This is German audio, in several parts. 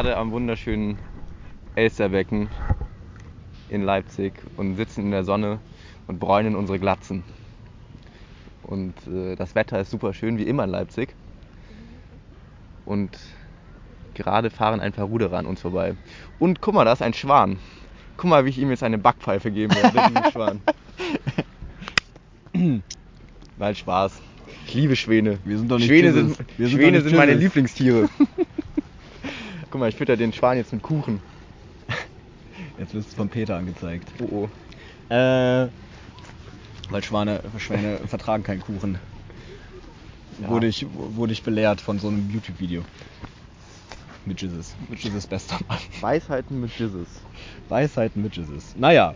gerade am wunderschönen Elsterbecken in Leipzig und sitzen in der Sonne und bräunen unsere Glatzen. Und äh, das Wetter ist super schön, wie immer in Leipzig. Und gerade fahren ein paar Ruderer an uns vorbei. Und guck mal, da ist ein Schwan. Guck mal, wie ich ihm jetzt eine Backpfeife geben werde, diesem Schwan. Nein, Spaß. Ich liebe Schwäne. Wir sind doch nicht Schwäne Jizzes. sind, sind Schwäne nicht sind meine. Lieblingstiere. Guck mal, ich fütter den Schwan jetzt mit Kuchen. Jetzt wirst du von Peter angezeigt. Oh oh. Äh, weil Schwane, Schwäne vertragen keinen Kuchen. Ja. Wurde, ich, wurde ich belehrt von so einem YouTube-Video. Mit Jesus. Mit Jesus bester Mann. Weisheiten mit Jesus. Weisheiten mit Jesus. Naja.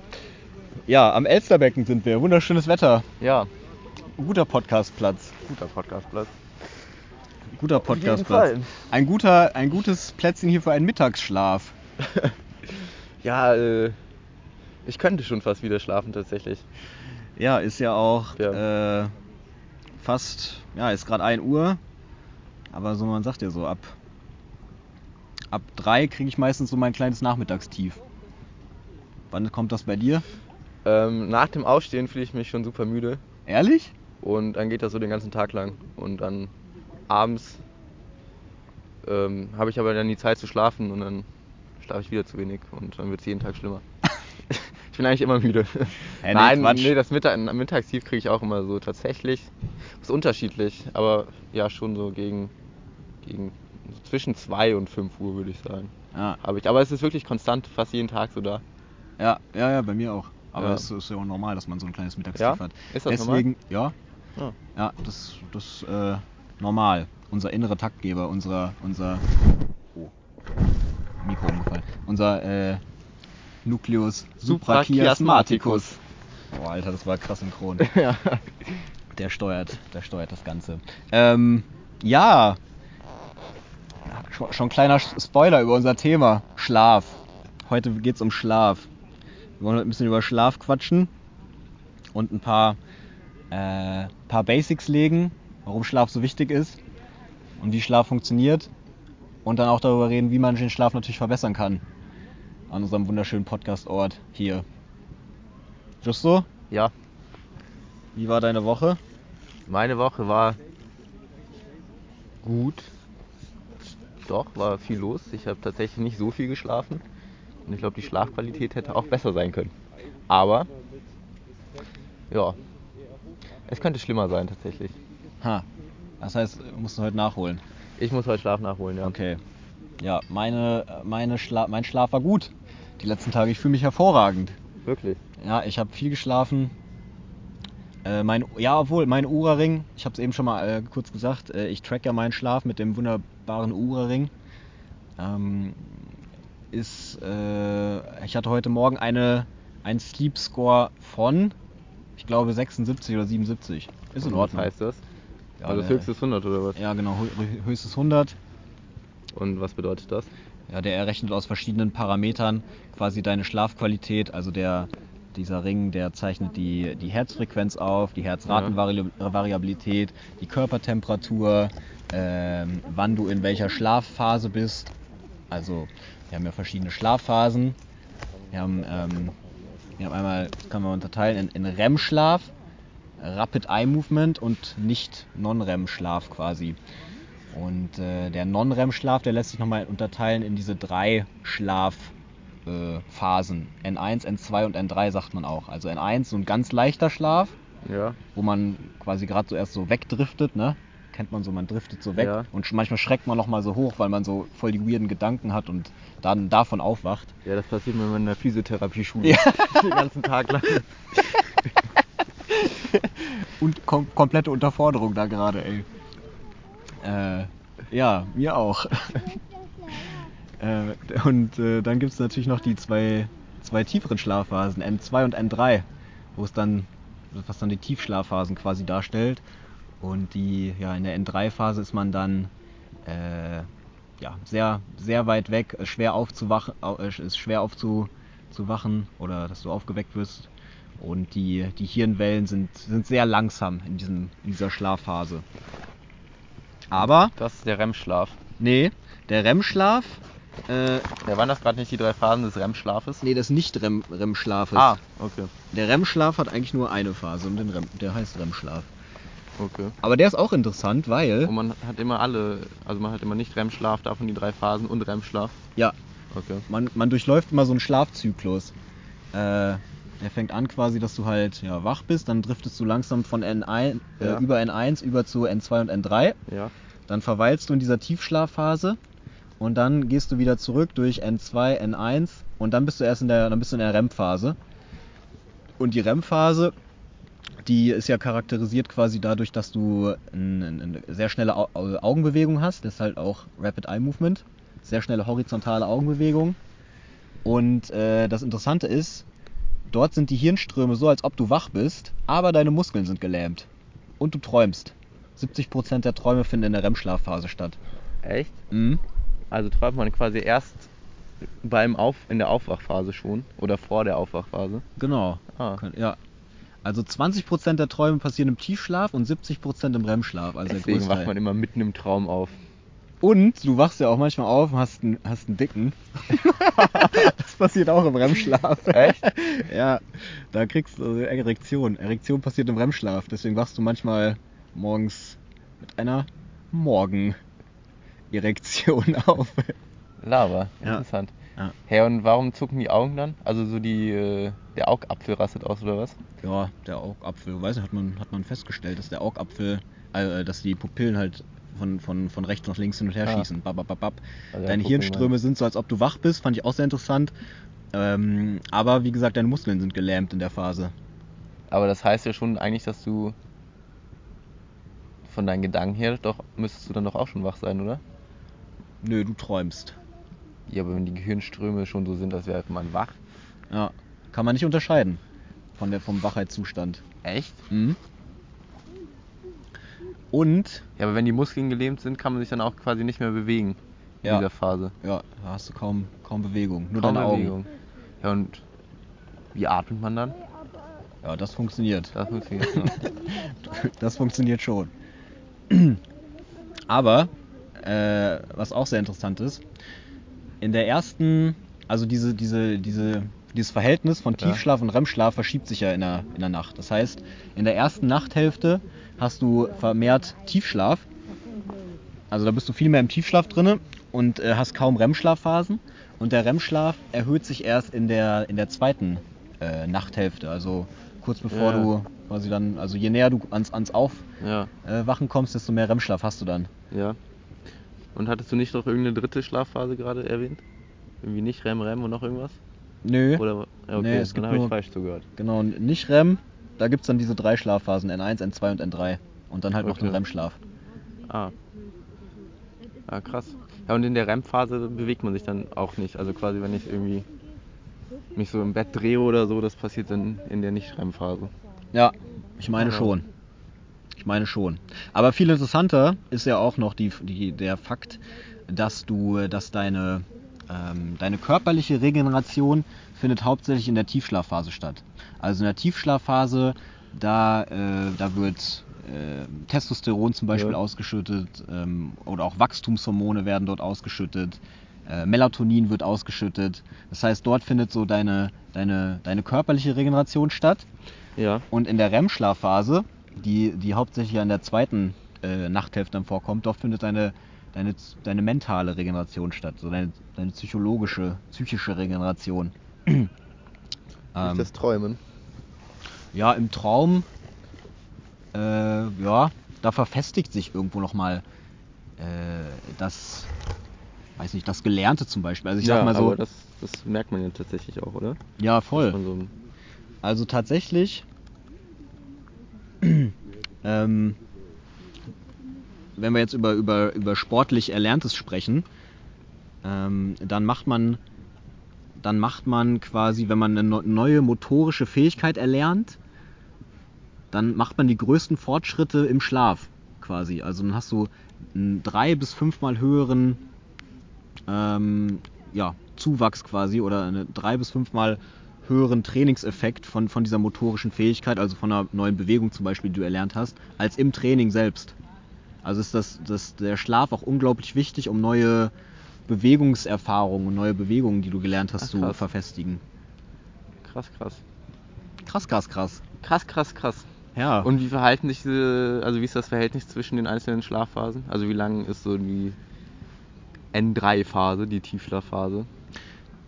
Ja, am Elsterbecken sind wir. Wunderschönes Wetter. Ja, Guter Podcastplatz. guter Podcastplatz. Guter Podcastplatz. Ein guter, ein gutes Plätzchen hier für einen Mittagsschlaf. Ja, äh, ich könnte schon fast wieder schlafen tatsächlich. Ja, ist ja auch Ja. Äh, fast, ja, ist gerade 1 Uhr. Aber so, man sagt ja so, ab, ab 3 kriege ich meistens so mein kleines Nachmittagstief. Wann kommt das bei dir? Ähm, nach dem Aufstehen fühle ich mich schon super müde Ehrlich? und dann geht das so den ganzen Tag lang. Und dann abends ähm, habe ich aber dann die Zeit zu schlafen und dann schlafe ich wieder zu wenig und dann wird es jeden Tag schlimmer. ich bin eigentlich immer müde. Nee, Nein, Quatsch. nee, das Mittag, Mittagstief kriege ich auch immer so tatsächlich. Ist unterschiedlich, aber ja schon so gegen, gegen so zwischen 2 und 5 Uhr würde ich sagen. Ja, Habe ich. Aber es ist wirklich konstant, fast jeden Tag so da. ja, ja, ja bei mir auch. Aber Ja. es ist ja auch normal, dass man so ein kleines Mittagstief Ja? hat. Ist das Deswegen, ja, Ah. ja, das das äh, normal. Unser innerer Taktgeber, unser unser oh, Mikro umgefallen. Unser äh, Nucleus suprachiasmaticus. Oh, Alter, das war krass synchron. ja. Der steuert, der steuert das Ganze. Ähm, ja. Schon, schon kleiner Spoiler über unser Thema. Schlaf. Heute geht's um Schlaf. Wir wollen heute ein bisschen über Schlaf quatschen und ein paar, äh, paar Basics legen, warum Schlaf so wichtig ist und wie Schlaf funktioniert. Und dann auch darüber reden, wie man den Schlaf natürlich verbessern kann. An unserem wunderschönen Podcast-Ort hier. Justo, ja, wie war deine Woche? meine Woche war gut. Doch, war viel los. Ich habe tatsächlich nicht so viel geschlafen. Und ich glaube, die Schlafqualität hätte auch besser sein können. Aber, ja, es könnte schlimmer sein tatsächlich. Ha. Das heißt, musst du heute nachholen. Ich muss heute Schlaf nachholen, ja. Okay. Ja, meine, meine Schla mein Schlaf war gut. Die letzten Tage, ich fühle mich hervorragend. Wirklich. Ja, ich habe viel geschlafen. Äh, mein, ja, obwohl, mein Ura-Ring, ich habe es eben schon mal äh, kurz gesagt, äh, ich track ja meinen Schlaf mit dem wunderbaren Ura-Ring. Ähm, ist, äh, ich hatte heute Morgen eine, einen Sleep Score von, ich glaube, 76 oder 77. Ist in Ordnung. Was heißt das? Ja, also das äh, höchste ist 100 oder was? Ja, genau, hö- höchstes 100. Und was bedeutet das? Ja, der errechnet aus verschiedenen Parametern quasi deine Schlafqualität. Also der, dieser Ring, der zeichnet die, die Herzfrequenz auf, die Herzratenvariabilität, die Körpertemperatur, ähm, wann du in welcher Schlafphase bist. Also wir haben ja verschiedene Schlafphasen. Wir haben, ähm, wir haben einmal, das kann man unterteilen in, in REM-Schlaf, Rapid Eye Movement und nicht Non-REM-Schlaf quasi. Und äh, der Non-REM-Schlaf, der lässt sich nochmal unterteilen in diese drei Schlafphasen. Äh, Phasen. N1, N2 und N3 sagt man auch. Also N1 so ein ganz leichter Schlaf, Ja. wo man quasi gerade so erst so wegdriftet, ne? Kennt man so, man driftet so weg. Ja. Und manchmal schreckt man nochmal so hoch, weil man so voll die weirden Gedanken hat und dann davon aufwacht. Ja, das passiert mir in der Physiotherapie-Schule. Ja. Den ganzen Tag lang. Und kom komplette Unterforderung da gerade, ey. Äh, ja, mir auch. äh, und äh, dann gibt es natürlich noch die zwei, zwei tieferen Schlafphasen, N2 und N3, wo es dann, was dann die Tiefschlafphasen quasi darstellt. Und die, ja, in der N3-Phase ist man dann äh, ja, sehr, sehr weit weg, äh, schwer aufzuwachen, au- äh, ist schwer aufzuwachen oder dass du aufgeweckt wirst. Und die, die Hirnwellen sind, sind sehr langsam in, diesem, in dieser Schlafphase. Aber, Das ist der REM-Schlaf. nee, der REM-Schlaf, äh, Ja, waren das gerade nicht die drei Phasen des REM-Schlafes? nee, das nicht REM, REM-Schlafes. Ah, okay. Der REM-Schlaf hat eigentlich nur eine Phase und den REM, der heißt REM-Schlaf. Okay. Aber der ist auch interessant, weil, Und man hat immer alle, also man hat immer nicht REM-Schlaf, davon die drei Phasen und REM-Schlaf. ja, Okay. man, man durchläuft immer so einen Schlafzyklus. Äh, der fängt an quasi, dass du halt ja, wach bist, dann driftest du langsam von N1, Ja. äh, über N1 über zu N2 und N3. Ja. Dann verweilst du in dieser Tiefschlafphase und dann gehst du wieder zurück durch N2, N1 und dann bist du erst in der, dann bist du in der REM-Phase. Und die REM-Phase, die ist ja charakterisiert quasi dadurch, dass du eine, eine sehr schnelle Au Au- Augenbewegung hast. Das ist halt auch Rapid Eye Movement. Sehr schnelle horizontale Augenbewegung. Und äh, das Interessante ist, dort sind die Hirnströme so, als ob du wach bist, aber deine Muskeln sind gelähmt. Und du träumst. 70% der Träume finden in der REM-Schlafphase statt. Echt? Mhm. Also träumt man quasi erst beim Auf, in der Aufwachphase schon oder vor der Aufwachphase. Genau. Ah. Ja. Also 20% der Träume passieren im Tiefschlaf und 70% im REM-Schlaf. Also Deswegen wacht man immer mitten im Traum auf. Und du wachst ja auch manchmal auf und hast einen, hast einen dicken. das passiert auch im REM-Schlaf. Echt? Ja, da kriegst du Erektion. Erektion passiert im REM-Schlaf. Deswegen wachst du manchmal morgens mit einer Morgen-Erektion auf. Lava, interessant. Ja. Hey, und warum zucken die Augen dann? Also so die, äh, der Augapfel rastet aus oder was? Ja, der Augapfel, weiß nicht, hat man, hat man festgestellt, dass der Augapfel, äh, dass die Pupillen halt von, von, von rechts nach links hin und her Ah. schießen. Bap, bap, bap. Also Deine Hirnströme sind so, als ob du wach bist, fand ich auch sehr interessant. Ähm, aber wie gesagt, deine Muskeln sind gelähmt in der Phase. Aber das heißt ja schon eigentlich, dass du von deinen Gedanken her doch müsstest du dann doch auch schon wach sein, oder? Nö, du träumst. Ja, aber wenn die Gehirnströme schon so sind, als wäre man wach. Ja, kann man nicht unterscheiden von der, vom Wachheitszustand. Echt? Mhm. Und, Ja, aber wenn die Muskeln gelähmt sind, kann man sich dann auch quasi nicht mehr bewegen in Ja. dieser Phase. ja, da hast du kaum, kaum Bewegung. Nur Kaum deine Bewegung. Augen. Ja, und wie atmet man dann? Ja, das funktioniert. Das funktioniert noch. Das funktioniert schon. Aber, äh, was auch sehr interessant ist, in der ersten, also diese, diese, diese, dieses Verhältnis von Ja. Tiefschlaf und REM-Schlaf verschiebt sich ja in der, in der Nacht. Das heißt, in der ersten Nachthälfte hast du vermehrt Tiefschlaf. Also da bist du viel mehr im Tiefschlaf drinne und äh, hast kaum REM-Schlafphasen. Und der REM-Schlaf erhöht sich erst in der, in der zweiten äh, Nachthälfte. Also kurz bevor Ja. du quasi dann, also je näher du ans, ans Aufwachen ja, kommst, desto mehr REM-Schlaf hast du dann. ja. Und hattest du nicht noch irgendeine dritte Schlafphase gerade erwähnt? Irgendwie nicht REM, REM und noch irgendwas? Nö. Oder okay, Nee, es dann habe ich falsch zugehört. Genau, nicht REM. Da gibt es dann diese drei Schlafphasen, N1, N2 und N3. Und dann halt noch den Okay. REM-Schlaf. Ah. Ah, krass. Ja, und in der REM-Phase bewegt man sich dann auch nicht. Also quasi, wenn ich irgendwie mich so im Bett drehe oder so, das passiert dann in der Nicht-REM-Phase. Ja, ich meine Genau. schon. Ich meine schon. Aber viel interessanter ist ja auch noch die, die, der Fakt, dass du, dass deine, deine körperliche Regeneration findet hauptsächlich in der Tiefschlafphase statt. Also in der Tiefschlafphase, da, äh, da wird äh, Testosteron zum Beispiel Ja. ausgeschüttet ähm, oder auch Wachstumshormone werden dort ausgeschüttet. Äh, Melatonin wird ausgeschüttet. Das heißt, dort findet so deine, deine, deine körperliche Regeneration statt. Ja. Und in der REM-Schlafphase, die, die hauptsächlich ja in der zweiten äh, Nachthälfte dann vorkommt, dort findet deine, deine, deine mentale Regeneration statt, so deine, deine psychologische, psychische Regeneration. ähm, Träumen. ja, im Traum, äh, ja, da verfestigt sich irgendwo nochmal äh, das, weiß nicht, das Gelernte zum Beispiel. Also ich ja, sag mal so, aber das, das merkt man ja tatsächlich auch, oder? ja, voll. so, Also tatsächlich, ähm, wenn wir jetzt über, über, über sportlich Erlerntes sprechen, ähm, dann macht man dann macht man quasi, wenn man eine neu- neue motorische Fähigkeit erlernt, dann macht man die größten Fortschritte im Schlaf quasi. Also dann hast du einen drei bis fünfmal höheren ähm, ja, Zuwachs quasi oder eine drei bis fünfmal höheren Trainingseffekt von, von dieser motorischen Fähigkeit, also von einer neuen Bewegung zum Beispiel, die du erlernt hast, als im Training selbst. Also ist das, das, der Schlaf auch unglaublich wichtig, um neue Bewegungserfahrungen und neue Bewegungen, die du gelernt hast, Ach, zu verfestigen. Krass, krass. Krass, krass, krass. Krass, krass, krass. Ja. Und wie verhalten sich diese, also wie ist das Verhältnis zwischen den einzelnen Schlafphasen? Also wie lang ist so die N3-Phase, die Tiefschlafphase?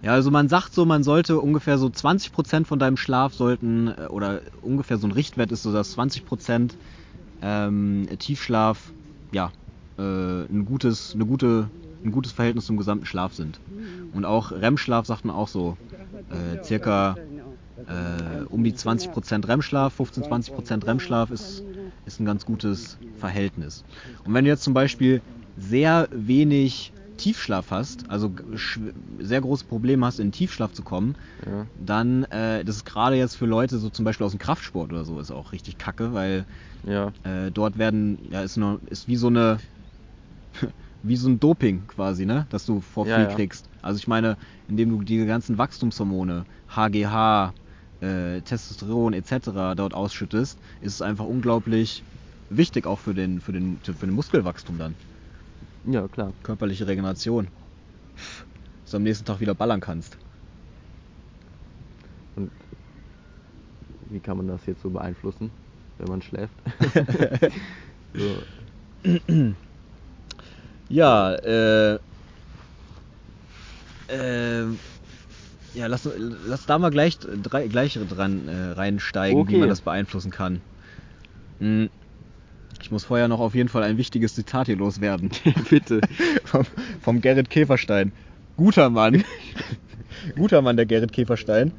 Ja, also man sagt so, man sollte ungefähr so 20% von deinem Schlaf sollten, äh, oder ungefähr so ein Richtwert ist so, dass 20% ähm, Tiefschlaf, ja, äh, ein gutes, eine gute, ein gutes Verhältnis zum gesamten Schlaf sind. Und auch REM-Schlaf sagt man auch so, äh, circa äh, um die 20% REM-Schlaf, 15, 20% REM-Schlaf ist, ist ein ganz gutes Verhältnis. Und wenn du jetzt zum Beispiel sehr wenig Tiefschlaf hast, also sehr große Probleme hast, in den Tiefschlaf zu kommen, Ja. dann, äh, das ist gerade jetzt für Leute so zum Beispiel aus dem Kraftsport oder so, ist auch richtig kacke, weil Ja. äh, dort werden, ja, ist, nur, ist wie so eine, wie so ein Doping quasi, ne, dass du vor Ja, viel ja. kriegst. Also ich meine, indem du diese ganzen Wachstumshormone, HGH, äh, Testosteron etc. dort ausschüttest, ist es einfach unglaublich wichtig auch für den, für den, für den Muskelwachstum dann. Ja, klar. Körperliche Regeneration. Dass du am nächsten Tag wieder ballern kannst. Und wie kann man das jetzt so beeinflussen, wenn man schläft? so. Ja, äh, äh, ja, lass, lass da mal gleich, drei, gleich dran äh, reinsteigen, wie Okay. man das beeinflussen kann. Hm. Ich muss vorher noch auf jeden Fall ein wichtiges Zitat hier loswerden. Bitte. vom, vom Gerrit Käferstein. Guter Mann. Guter Mann, der Gerrit Käferstein.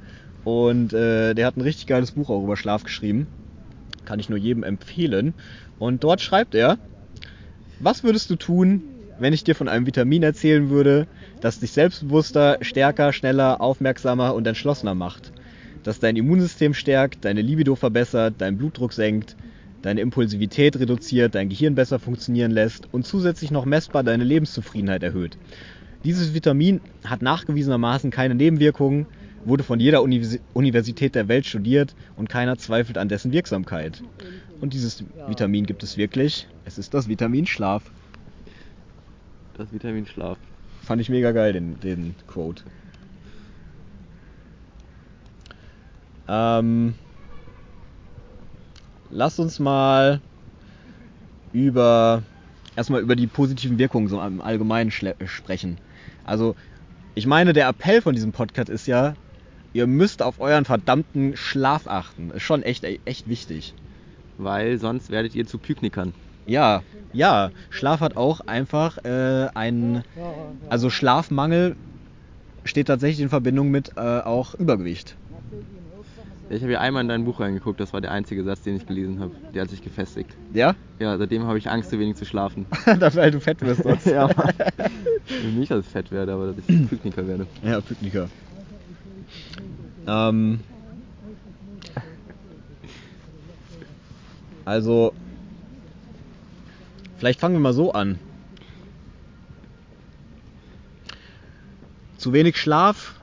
Und äh, der hat ein richtig geiles Buch auch über Schlaf geschrieben. Kann ich nur jedem empfehlen. Und dort schreibt er, was würdest du tun, wenn ich dir von einem Vitamin erzählen würde, das dich selbstbewusster, stärker, schneller, aufmerksamer und entschlossener macht? Das dein Immunsystem stärkt, deine Libido verbessert, deinen Blutdruck senkt, deine Impulsivität reduziert, dein Gehirn besser funktionieren lässt und zusätzlich noch messbar deine Lebenszufriedenheit erhöht. Dieses Vitamin hat nachgewiesenermaßen keine Nebenwirkungen, wurde von jeder Univers- Universität der Welt studiert und keiner zweifelt an dessen Wirksamkeit. Und dieses Vitamin gibt es wirklich. Es ist das Vitamin Schlaf. Das Vitamin Schlaf. Fand ich mega geil, den, den Quote. Ähm, lass uns mal über erstmal über die positiven Wirkungen so im Allgemeinen sprechen. Also, ich meine, der Appell von diesem Podcast ist ja, ihr müsst auf euren verdammten Schlaf achten. Ist schon echt, echt wichtig. Weil sonst werdet ihr zu Pyknikern. Ja, ja, Schlaf hat auch einfach äh, einen, also Schlafmangel steht tatsächlich in Verbindung mit äh, auch Übergewicht. Ich habe ja einmal in dein Buch reingeguckt, das war der einzige Satz, den ich gelesen habe. Der hat sich gefestigt. Ja? Ja, seitdem habe ich Angst, zu wenig zu schlafen. das, weil du fett wirst sonst. ja, Mann. Nicht, dass ich fett werde, aber dass ich Pykniker werde. Ja, Pykniker. Ähm, also, vielleicht fangen wir mal so an. Zu wenig Schlaf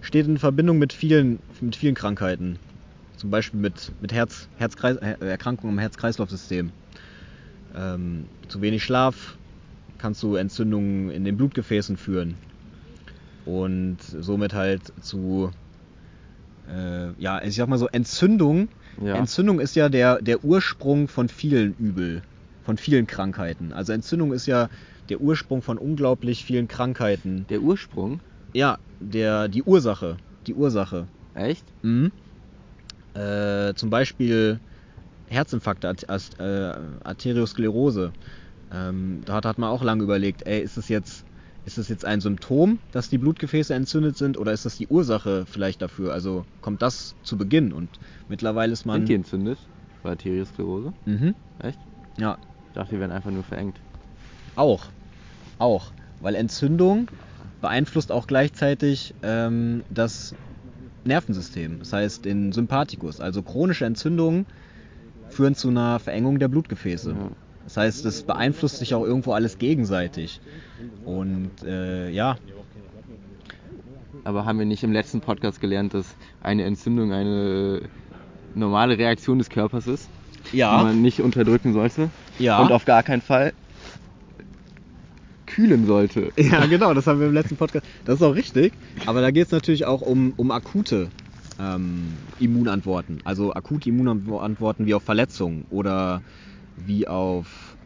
steht in Verbindung mit vielen, mit vielen Krankheiten. Zum Beispiel mit, mit Herz, äh, Erkrankungen im Herz-Kreislauf-System. Ähm, zu wenig Schlaf kannst du Entzündungen in den Blutgefäßen führen und somit halt zu äh, ja, ich sag mal so Entzündung. Ja. Entzündung ist ja der, der Ursprung von vielen Übel, von vielen Krankheiten. Also Entzündung ist ja der Ursprung von unglaublich vielen Krankheiten. Der Ursprung? Ja, der, die Ursache. Die Ursache. Echt? Mhm. Äh, zum Beispiel Herzinfarkte, Art- Ast- äh, Arteriosklerose. Ähm, da hat, hat man auch lange überlegt, ey, ist es jetzt, ist es jetzt ein Symptom, dass die Blutgefäße entzündet sind, oder ist das die Ursache vielleicht dafür? Also kommt das zu Beginn und mittlerweile ist man. Sind die entzündet? Bei Arteriosklerose? Mhm. Echt? Ja, Ich dachte, die werden einfach nur verengt. auch. Auch. Weil Entzündung beeinflusst auch gleichzeitig ähm, das Nervensystem, das heißt den Sympathikus. Also chronische Entzündungen führen zu einer Verengung der Blutgefäße. Ja. Das heißt, es beeinflusst sich auch irgendwo alles gegenseitig. Und äh, ja, Aber haben wir nicht im letzten Podcast gelernt, dass eine Entzündung eine normale Reaktion des Körpers ist, die ja, man nicht unterdrücken sollte? Ja. und auf gar keinen Fall kühlen sollte. Ja, genau, das haben wir im letzten Podcast. Das ist auch richtig, aber da geht es natürlich auch um, um akute ähm, Immunantworten. Also akute Immunantworten wie auf Verletzungen oder wie auf,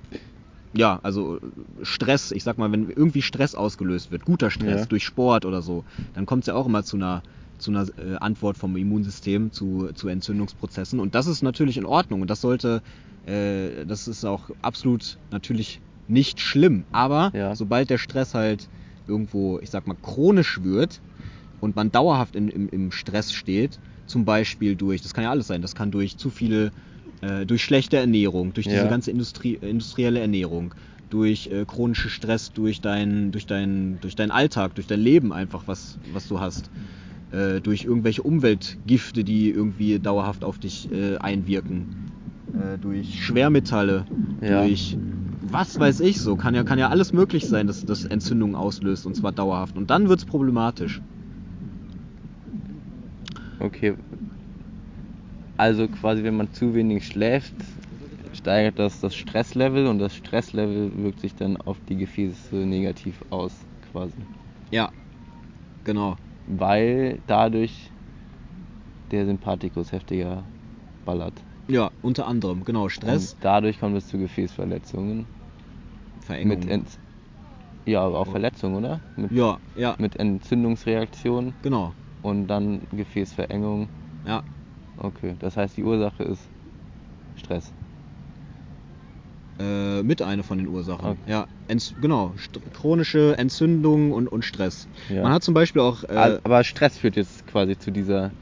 ja, also Stress. Ich sag mal, wenn irgendwie Stress ausgelöst wird, guter Stress Ja. durch Sport oder so, dann kommt es ja auch immer zu einer zu einer äh, Antwort vom Immunsystem zu, zu Entzündungsprozessen. Und das ist natürlich in Ordnung und das sollte, äh, das ist auch absolut natürlich nicht schlimm. Aber Ja. sobald der Stress halt irgendwo, ich sag mal, chronisch wird und man dauerhaft in, im, im Stress steht, zum Beispiel durch, das kann ja alles sein, das kann durch zu viele, äh, durch schlechte Ernährung, durch diese Ja. ganze Industrie, industrielle Ernährung, durch äh, chronische Stress, durch dein, durch, dein, durch deinen Alltag, durch dein Leben einfach, was, was du hast, äh, durch irgendwelche Umweltgifte, die irgendwie dauerhaft auf dich äh, einwirken, äh, durch Schwermetalle, Ja. durch was weiß ich so, kann ja, kann ja alles möglich sein, dass das Entzündungen auslöst und zwar dauerhaft. Und dann wird es problematisch. Okay. Also quasi, wenn man zu wenig schläft, steigert das das Stresslevel und das Stresslevel wirkt sich dann auf die Gefäße negativ aus, quasi. Ja, genau. Weil dadurch der Sympathikus heftiger ballert. Ja, unter anderem, genau. Stress, Und dadurch kommt es zu Gefäßverletzungen. Verengung. Mit Ent ja, aber auch Verletzungen, oder? Mit, ja, ja, mit Entzündungsreaktionen genau. und dann Gefäßverengung. Ja, Okay, das heißt, die Ursache ist Stress. äh, mit eine von den Ursachen. Okay. Ja, Enz genau. St chronische Entzündung und, und Stress. Ja. Man hat zum Beispiel auch. Äh, Aber Stress führt jetzt quasi zu dieser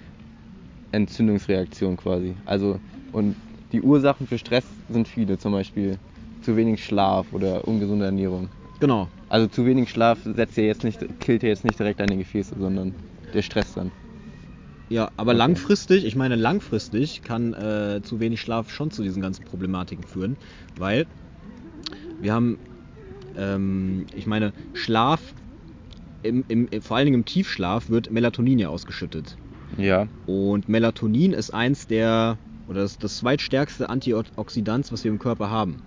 Entzündungsreaktion quasi. Also, und die Ursachen für Stress sind viele, zum Beispiel zu wenig Schlaf oder ungesunde Ernährung. genau. Also zu wenig Schlaf setzt ja jetzt nicht, killt ja jetzt nicht direkt deine Gefäße, sondern der Stress dann. Ja, aber Okay. langfristig, ich meine langfristig kann äh, zu wenig Schlaf schon zu diesen ganzen Problematiken führen, weil wir haben, ähm, ich meine, Schlaf, im, im, vor allen Dingen im Tiefschlaf wird Melatonin ja ausgeschüttet. Ja. Und Melatonin ist eins der, oder das, das zweitstärkste Antioxidant, was wir im Körper haben.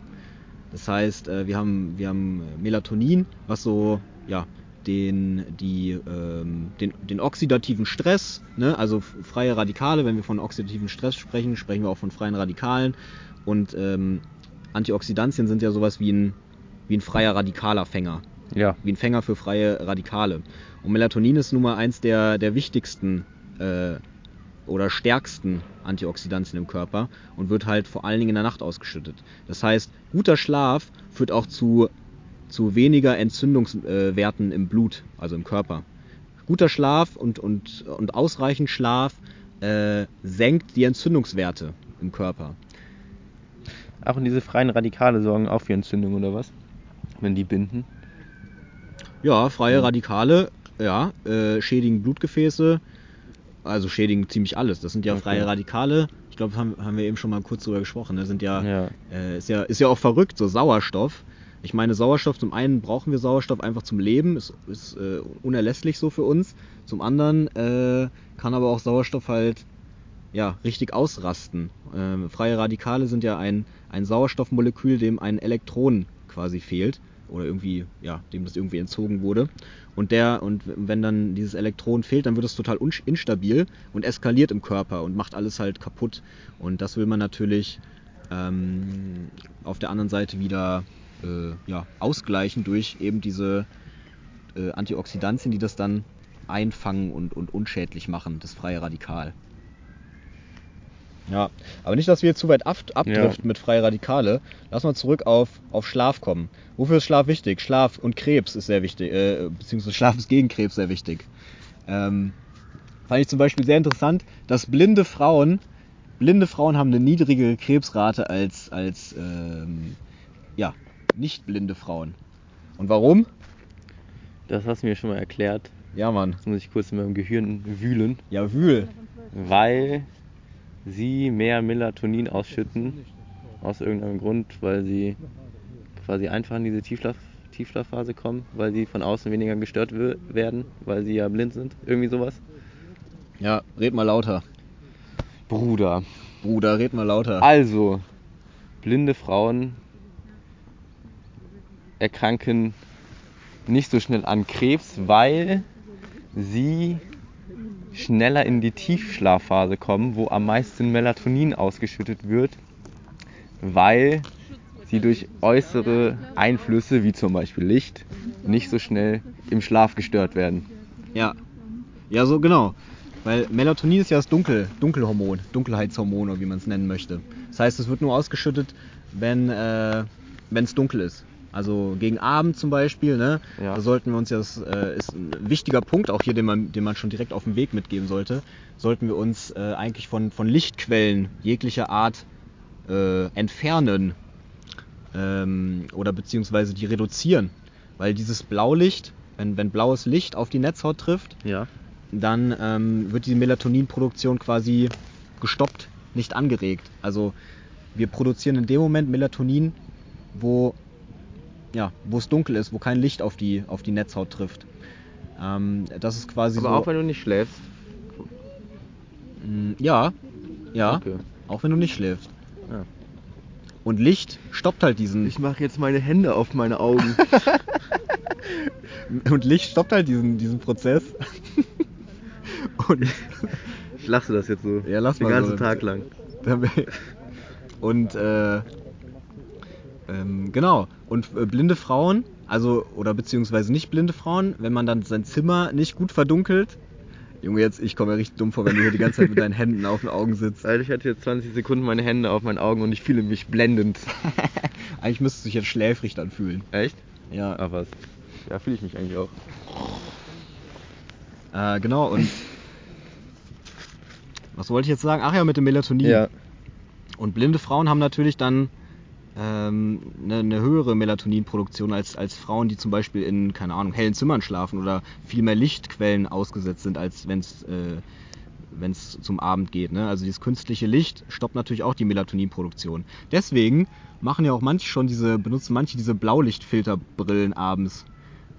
Das heißt, äh, wir haben, wir haben Melatonin, was so, ja, den, die, ähm, den, den oxidativen Stress, ne? also freie Radikale, wenn wir von oxidativen Stress sprechen, sprechen wir auch von freien Radikalen. Und ähm, Antioxidantien sind ja sowas wie ein, wie ein freier Radikalerfänger Ja. wie ein Fänger für freie Radikale. Und Melatonin ist nun mal eins der, der wichtigsten äh, oder stärksten Antioxidantien im Körper und wird halt vor allen Dingen in der Nacht ausgeschüttet. Das heißt, guter Schlaf führt auch zu, zu weniger Entzündungswerten im Blut, also im Körper. Guter Schlaf und, und, und ausreichend Schlaf äh, senkt die Entzündungswerte im Körper. Ach, und diese freien Radikale sorgen auch für Entzündung oder was? Wenn die binden? Ja, freie Ja. Radikale, ja, äh, schädigen Blutgefäße, also schädigen ziemlich alles. Das sind ja Okay. freie Radikale. Ich glaube, haben, haben wir eben schon mal kurz drüber gesprochen. Ne? Sind ja, Ja. Äh, ist ja, ist ja auch verrückt, so Sauerstoff. Ich meine, Sauerstoff, zum einen brauchen wir Sauerstoff einfach zum Leben, ist, ist äh, unerlässlich so für uns. Zum anderen äh, kann aber auch Sauerstoff halt ja, richtig ausrasten. Ähm, freie Radikale sind ja ein, ein Sauerstoffmolekül, dem ein Elektron quasi fehlt oder irgendwie, ja, dem das irgendwie entzogen wurde. Und der, und wenn dann dieses Elektron fehlt, dann wird es total instabil und eskaliert im Körper und macht alles halt kaputt. Und das will man natürlich ähm, auf der anderen Seite wieder äh, ja, ausgleichen durch eben diese äh, Antioxidantien, die das dann einfangen und, und unschädlich machen, das freie Radikal. Ja, aber nicht, dass wir jetzt zu weit ab, abdriften mit freie Radikale. Lass mal zurück auf, auf Schlaf kommen. Wofür ist Schlaf wichtig? Schlaf und Krebs ist sehr wichtig, äh, beziehungsweise Schlaf ist gegen Krebs sehr wichtig. Ähm, fand ich zum Beispiel sehr interessant, dass blinde Frauen, blinde Frauen haben eine niedrigere Krebsrate als, als ähm, ja, nicht blinde Frauen. Und warum? Das hast du mir schon mal erklärt. Ja, Mann. Jetzt muss ich kurz in meinem Gehirn wühlen. Ja, wühl. Weil sie mehr Melatonin ausschütten. Aus irgendeinem Grund, weil sie quasi einfach in diese Tiefschlaf Tiefschlafphase kommen, weil sie von außen weniger gestört werden, weil sie ja blind sind. Irgendwie sowas. Ja, red mal lauter. Bruder. Bruder, red mal lauter. Also, blinde Frauen erkranken nicht so schnell an Krebs, weil sie schneller in die Tiefschlafphase kommen, wo am meisten Melatonin ausgeschüttet wird, weil sie durch äußere Einflüsse, wie zum Beispiel Licht, nicht so schnell im Schlaf gestört werden. Ja. Ja, so genau. Weil Melatonin ist ja das Dunkel, Dunkelhormon, Dunkelheitshormon oder wie man es nennen möchte. Das heißt, es wird nur ausgeschüttet, wenn äh, es dunkel ist. Also gegen Abend zum Beispiel, ne? Ja. Da sollten wir uns ja, das äh, ist ein wichtiger Punkt auch hier, den man, den man schon direkt auf dem Weg mitgeben sollte, sollten wir uns äh, eigentlich von, von Lichtquellen jeglicher Art äh, entfernen ähm, oder beziehungsweise die reduzieren. Weil dieses Blaulicht, wenn, wenn blaues Licht auf die Netzhaut trifft, Ja. dann ähm, wird die Melatoninproduktion quasi gestoppt, nicht angeregt. Also wir produzieren in dem Moment Melatonin, wo ja, wo es dunkel ist, wo kein Licht auf die, auf die Netzhaut trifft. Ähm, das ist quasi Aber so. auch wenn du nicht schläfst. Mm, ja, ja, Okay. auch wenn du nicht schläfst. Ja. Und Licht stoppt halt diesen. mache jetzt meine Hände auf meine Augen. Und Licht stoppt halt diesen, diesen Prozess. Und Ich lasse das jetzt so. Ja, lass Den mal ganzen so. Tag lang. Und äh, ähm, genau. Und äh, blinde Frauen, also oder beziehungsweise nicht blinde Frauen, wenn man dann sein Zimmer nicht gut verdunkelt. Junge, jetzt, ich komme mir richtig dumm vor, wenn du hier die ganze Zeit mit deinen Händen auf den Augen sitzt. Weil ich hatte jetzt 20 Sekunden meine Hände auf meinen Augen und ich fühle mich blendend. Eigentlich müsste es sich jetzt schläfrig dann fühlen. Echt? Ja, Ach was. Ja, fühle ich mich eigentlich auch. äh, genau. Und was wollte ich jetzt sagen? Ach ja, mit dem Melatonin. Und blinde Frauen haben natürlich dann ähm, eine, eine höhere Melatoninproduktion als, als Frauen, die zum Beispiel in, keine Ahnung, hellen Zimmern schlafen oder viel mehr Lichtquellen ausgesetzt sind, als wenn es äh, wenn's zum Abend geht. Ne? Also dieses künstliche Licht stoppt natürlich auch die Melatoninproduktion. Deswegen machen ja auch manche schon diese, benutzen manche diese Blaulichtfilterbrillen abends,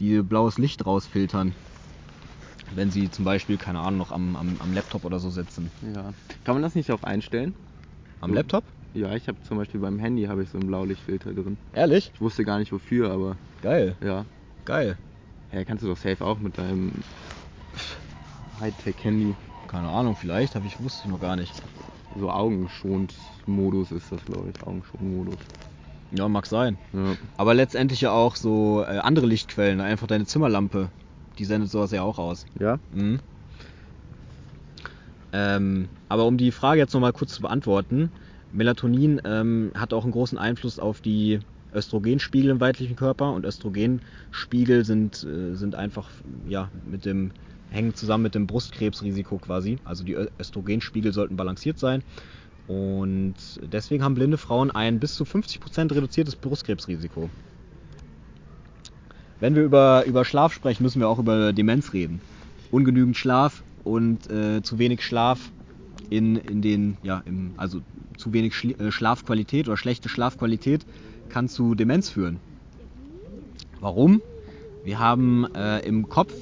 die blaues Licht rausfiltern. Wenn sie zum Beispiel, keine Ahnung, noch am, am, am Laptop oder so sitzen. Ja. Kann man das nicht auch einstellen? Am. Laptop? Ja, ich habe zum Beispiel beim Handy habe ich so einen Blaulichtfilter drin. Ehrlich? Ich wusste gar nicht wofür, aber Geil, ja. geil. Ja, kannst du doch safe auch mit deinem Hightech-Handy. Keine Ahnung, vielleicht, habe ich wusste noch gar nicht. So Augenschont-Modus ist das, glaube ich. Augenschont-Modus. Ja, mag sein. Ja. Aber letztendlich ja auch so äh, andere Lichtquellen, einfach deine Zimmerlampe, die sendet sowas ja auch aus. Ja? Mhm. Ähm, aber um die Frage jetzt nochmal kurz zu beantworten, Melatonin ähm, hat auch einen großen Einfluss auf die Östrogenspiegel im weiblichen Körper und Östrogenspiegel sind, äh, sind einfach ja, mit dem, hängen zusammen mit dem Brustkrebsrisiko quasi. Also die Östrogenspiegel sollten balanciert sein. Und deswegen haben blinde Frauen ein bis zu 50% reduziertes Brustkrebsrisiko. Wenn wir über, über Schlaf sprechen, müssen wir auch über Demenz reden. Ungenügend Schlaf und äh, zu wenig Schlaf in, in den, ja, im, also zu wenig äh, Schlafqualität oder schlechte Schlafqualität kann zu Demenz führen. Warum? Wir haben äh, im Kopf,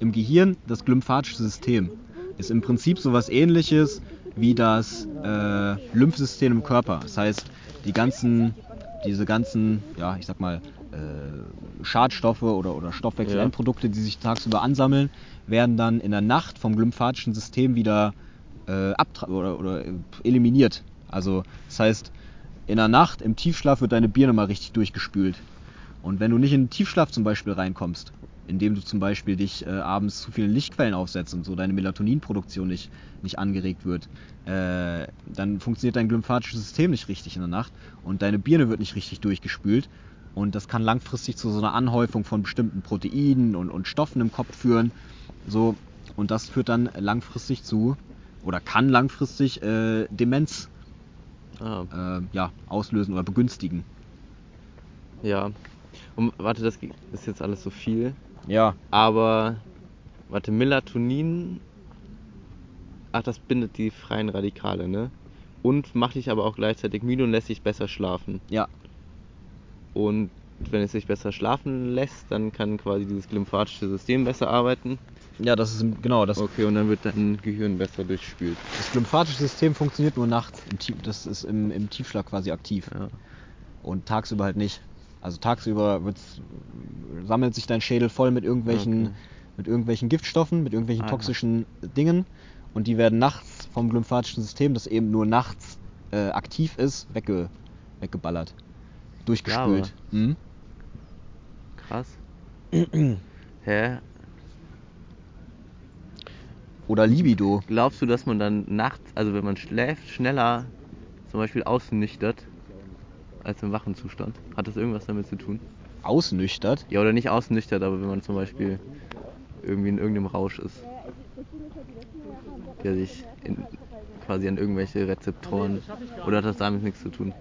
im Gehirn das glymphatische System. Ist im Prinzip sowas ähnliches wie das äh, Lymphsystem im Körper. Das heißt, die ganzen, diese ganzen, ja, ich sag mal, äh, Schadstoffe oder, oder Stoffwechselendprodukte, die sich tagsüber ansammeln, werden dann in der Nacht vom glymphatischen System wieder äh, oder, oder eliminiert. Also das heißt, in der Nacht im Tiefschlaf wird deine Birne mal richtig durchgespült. Und wenn du nicht in den Tiefschlaf zum Beispiel reinkommst, indem du zum Beispiel dich äh, abends zu vielen Lichtquellen aufsetzt und so deine Melatoninproduktion nicht, nicht angeregt wird, äh, dann funktioniert dein glymphatisches System nicht richtig in der Nacht und deine Birne wird nicht richtig durchgespült. Und das kann langfristig zu so einer Anhäufung von bestimmten Proteinen und, und Stoffen im Kopf führen. So, und das führt dann langfristig zu, oder kann langfristig äh, Demenz Ah, äh, ja, auslösen oder begünstigen. ja. Und warte, das ist jetzt alles so viel. Ja, Aber, warte, Melatonin. Ach, das bindet die freien Radikale, ne? Und macht dich aber auch gleichzeitig müde und lässt dich besser schlafen. ja, Und wenn es sich besser schlafen lässt, dann kann quasi dieses glymphatische System besser arbeiten. Ja, das ist genau das. Okay, und dann wird dein Gehirn besser durchspült. Das glymphatische System funktioniert nur nachts. Das ist im, im Tiefschlag quasi aktiv. Ja. Und tagsüber halt nicht. Also tagsüber wird's, sammelt sich dein Schädel voll mit irgendwelchen, Okay. mit irgendwelchen Giftstoffen, mit irgendwelchen Ah, ja. toxischen Dingen und die werden nachts vom lymphatischen System, das eben nur nachts äh, aktiv ist, wegge, weggeballert. Durchgespült. Mhm. Krass. Hä? Oder Libido. Glaubst du, dass man dann nachts, also wenn man schläft, schneller zum Beispiel ausnüchtert als im wachen Zustand? Hat das irgendwas damit zu tun? Ausnüchtert. Ja, oder nicht ausnüchtert, aber wenn man zum Beispiel irgendwie in irgendeinem Rausch ist, der sich in, quasi an irgendwelche Rezeptoren. Oder hat das damit nichts zu tun?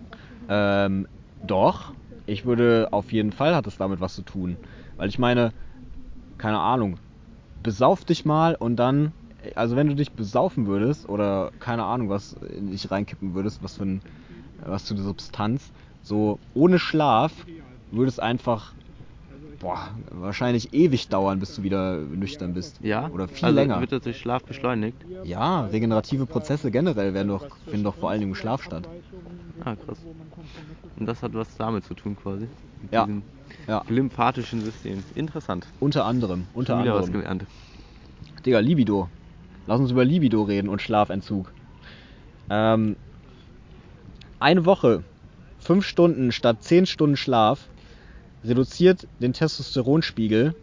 Ähm, doch. Ich würde auf jeden Fall hat es damit was zu tun. Weil ich meine, keine Ahnung, besauf dich mal und dann, also wenn du dich besaufen würdest oder keine Ahnung, was in dich reinkippen würdest, was für ein, was für eine Substanz, so ohne Schlaf würde es einfach, boah, wahrscheinlich ewig dauern, bis du wieder nüchtern bist. Ja? Oder viel also länger. Wird das durch Schlaf beschleunigt? Ja, regenerative Prozesse generell werden doch, finden doch vor allem im Schlaf statt. Ah, krass. Und das hat was damit zu tun quasi. Mit Ja. diesem Ja, lymphatischen System. Interessant. unter anderem, unter Schon wieder was anderem. gelernt. Digga, Libido. Lass uns über Libido reden und Schlafentzug. Ähm, eine Woche, fünf Stunden statt zehn Stunden Schlaf reduziert den Testosteronspiegel,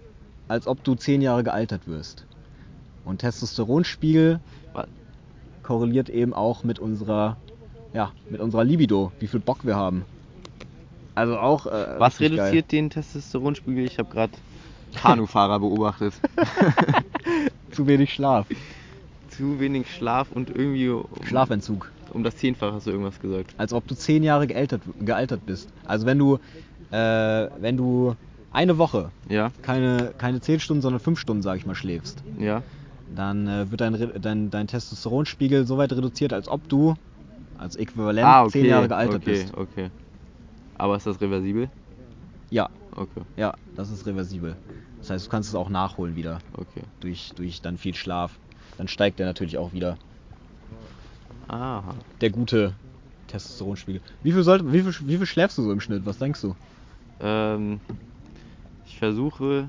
als ob du zehn Jahre gealtert wirst. Und Testosteronspiegel korreliert eben auch mit unserer, ja, mit unserer Libido, wie viel Bock wir haben. Also auch. Äh, Was reduziert den Testosteronspiegel? Ich habe gerade Kanufahrer beobachtet. Geil. Zu wenig Schlaf. Zu wenig Schlaf und irgendwie um, Schlafentzug. um das Zehnfache hast du irgendwas gesagt. als ob du zehn Jahre gealtert, gealtert bist. Also wenn du, äh, wenn du eine Woche Ja, keine, keine zehn Stunden, sondern fünf Stunden, sag ich mal, schläfst, ja. dann äh, wird dein, dein, dein Testosteronspiegel so weit reduziert, als ob du als Äquivalent ah, okay. zehn Jahre gealtert okay, bist. okay. Aber ist das reversibel? Ja, Okay, ja, das ist reversibel. Das heißt, du kannst es auch nachholen wieder okay. durch, durch dann viel Schlaf. Dann steigt der natürlich auch wieder. Aha. Der gute Testosteronspiegel. Wie viel, sollte, wie, viel, wie viel schläfst du so im Schnitt? Was denkst du? Ähm, ich versuche,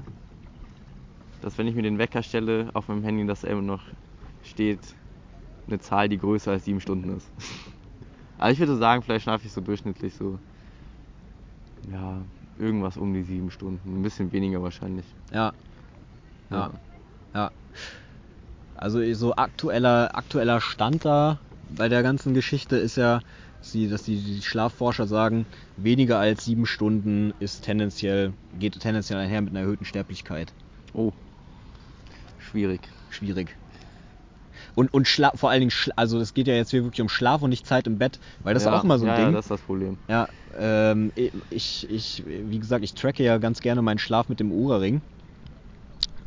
dass wenn ich mir den Wecker stelle, auf meinem Handy, dass immer noch steht, eine Zahl, die größer als sieben Stunden ist. Also ich würde sagen, vielleicht schlafe ich so durchschnittlich so, ja, irgendwas um die sieben Stunden. Ein bisschen weniger wahrscheinlich. Ja. Ja. Ja. Also so aktueller, aktueller Stand da bei der ganzen Geschichte ist ja, dass die, dass die, die Schlafforscher sagen, weniger als sieben Stunden ist tendenziell, geht tendenziell einher mit einer erhöhten Sterblichkeit. Oh. Schwierig. Schwierig. Und, und Schla vor allen Dingen, Schla also es geht ja jetzt hier wirklich um Schlaf und nicht Zeit im Bett, weil das ja, ist auch immer so ein ja, Ding. Ja, das ist das Problem. Ja, ähm, ich, ich, wie gesagt, ich tracke ja ganz gerne meinen Schlaf mit dem Oura-Ring.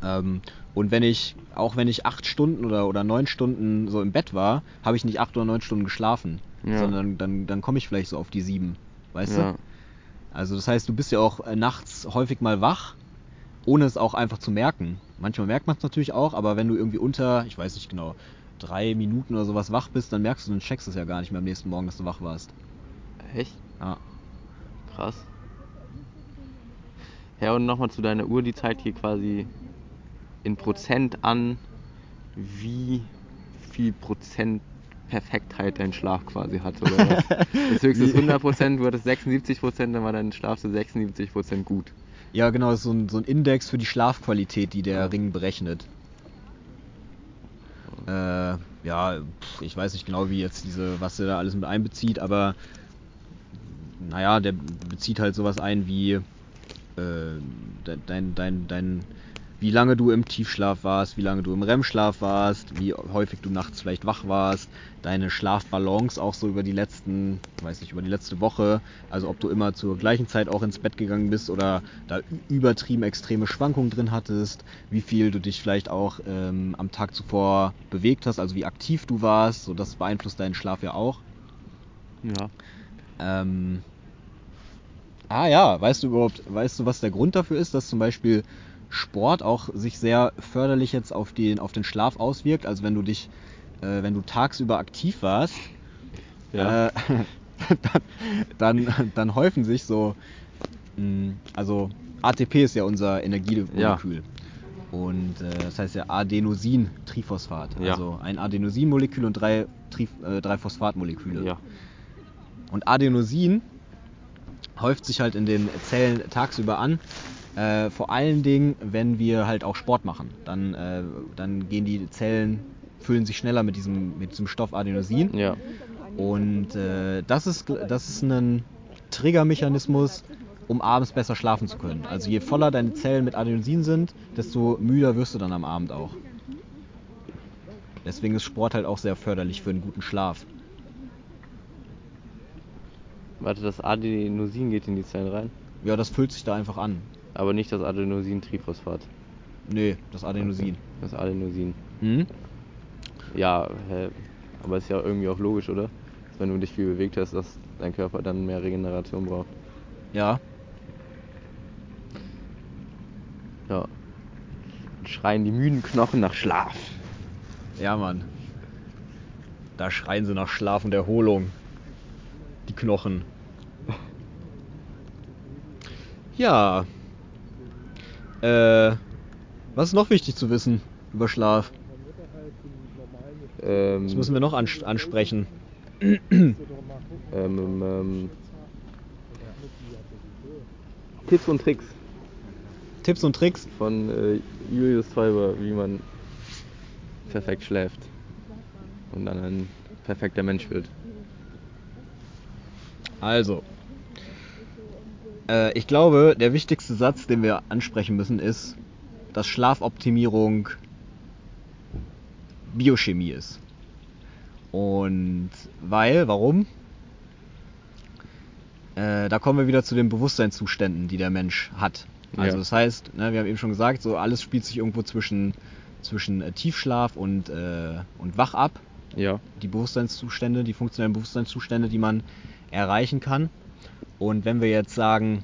Ähm, und wenn ich, auch wenn ich acht Stunden oder, oder neun Stunden so im Bett war, habe ich nicht acht oder neun Stunden geschlafen, Ja. sondern dann, dann komme ich vielleicht so auf die sieben, weißt ja. du? Also das heißt, du bist ja auch äh, nachts häufig mal wach, ohne es auch einfach zu merken. Manchmal merkt man es natürlich auch, aber wenn du irgendwie unter, ich weiß nicht genau, drei Minuten oder sowas wach bist, dann merkst du, dann checkst du es ja gar nicht mehr am nächsten Morgen, dass du wach warst. Echt? Ja. Krass. Ja, und nochmal zu deiner Uhr, die zeigt hier quasi in Prozent an, wie viel Prozent Perfektheit dein Schlaf quasi hat. Oder was? Das höchste ist 100 Prozent, du hattest 76 Prozent, dann war dein Schlaf zu 76 Prozent gut. Ja, genau, das ist so ein, so ein Index für die Schlafqualität, die der Ring berechnet. Äh, ja, ich weiß nicht genau, wie jetzt diese, was der da alles mit einbezieht, aber naja, der bezieht halt sowas ein wie äh, de- dein, dein, dein, wie lange du im Tiefschlaf warst, wie lange du im REM-Schlaf warst, wie häufig du nachts vielleicht wach warst, deine Schlafbalance auch so über die letzten, weiß nicht, über die letzte Woche, also ob du immer zur gleichen Zeit auch ins Bett gegangen bist oder da übertrieben extreme Schwankungen drin hattest, wie viel du dich vielleicht auch ähm, am Tag zuvor bewegt hast, also wie aktiv du warst, so das beeinflusst deinen Schlaf ja auch. Ja. Ähm, ah ja, weißt du überhaupt, weißt du, was der Grund dafür ist, dass zum Beispiel Sport auch sich sehr förderlich jetzt auf den, auf den Schlaf auswirkt? Also wenn du dich, äh, wenn du tagsüber aktiv warst, Ja. äh, dann, dann, dann häufen sich so Mm, Also ATP ist ja unser Energiemolekül. Und äh, das heißt ja Adenosin-Triphosphat. Ja. Also ein Adenosinmolekül und drei, Tri äh, drei Phosphatmoleküle. Ja. Und Adenosin häuft sich halt in den Zellen tagsüber an. Äh, vor allen Dingen, wenn wir halt auch Sport machen. Dann, äh, dann gehen die Zellen, füllen sich schneller mit diesem, mit diesem Stoff Adenosin. Ja. Und äh, das, ist, das ist ein Triggermechanismus, um abends besser schlafen zu können. Also je voller deine Zellen mit Adenosin sind, desto müder wirst du dann am Abend auch. Deswegen ist Sport halt auch sehr förderlich für einen guten Schlaf. Warte, das Adenosin geht in die Zellen rein, Ja, das füllt sich da einfach an. Aber nicht das Adenosin-Triphosphat. Nee, das Adenosin. Das Adenosin. Hm? Ja, hä? aber ist ja irgendwie auch logisch, oder? Dass wenn du dich viel bewegt hast, dass dein Körper dann mehr Regeneration braucht. Ja. Ja. Und schreien die müden Knochen nach Schlaf. Ja, Mann. Da schreien sie nach Schlaf und Erholung. Die Knochen. Ja. Äh, was ist noch wichtig zu wissen über Schlaf? Ähm, Was müssen wir noch ans ansprechen? ähm, ähm, Tipps und Tricks Tipps und Tricks? von äh, Julius Teuber, wie man perfekt schläft und dann ein perfekter Mensch wird. Also. Äh, ich glaube, der wichtigste Satz, den wir ansprechen müssen, ist, dass Schlafoptimierung Biochemie ist. Und weil, warum? Äh, da kommen wir wieder zu den Bewusstseinszuständen, die der Mensch hat. Also Ja. das heißt, ne, wir haben eben schon gesagt, so alles spielt sich irgendwo zwischen, zwischen äh, Tiefschlaf und, äh, und Wach ab Ja. die Bewusstseinszustände, die funktionellen Bewusstseinszustände, die man erreichen kann. Und wenn wir jetzt sagen,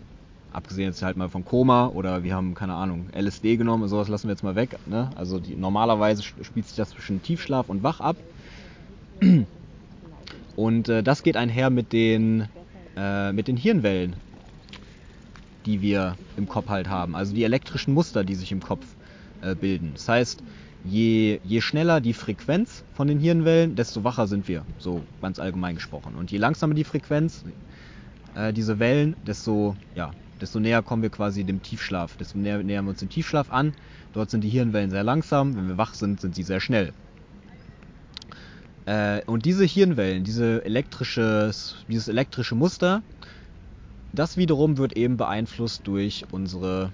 abgesehen jetzt halt mal vom Koma oder wir haben, keine Ahnung, LSD genommen, sowas lassen wir jetzt mal weg. Ne? Also die, normalerweise sp- spielt sich das zwischen Tiefschlaf und Wach ab. Und äh, das geht einher mit den, äh, mit den Hirnwellen, die wir im Kopf halt haben. Also die elektrischen Muster, die sich im Kopf äh, bilden. Das heißt, je, je schneller die Frequenz von den Hirnwellen, desto wacher sind wir, so ganz allgemein gesprochen. Und je langsamer die Frequenz, äh, diese Wellen, desto, ja, desto näher kommen wir quasi dem Tiefschlaf, desto näher nähern wir uns dem Tiefschlaf an. Dort sind die Hirnwellen sehr langsam, wenn wir wach sind, sind sie sehr schnell. Äh, und diese Hirnwellen, diese dieses elektrische Muster, das wiederum wird eben beeinflusst durch unsere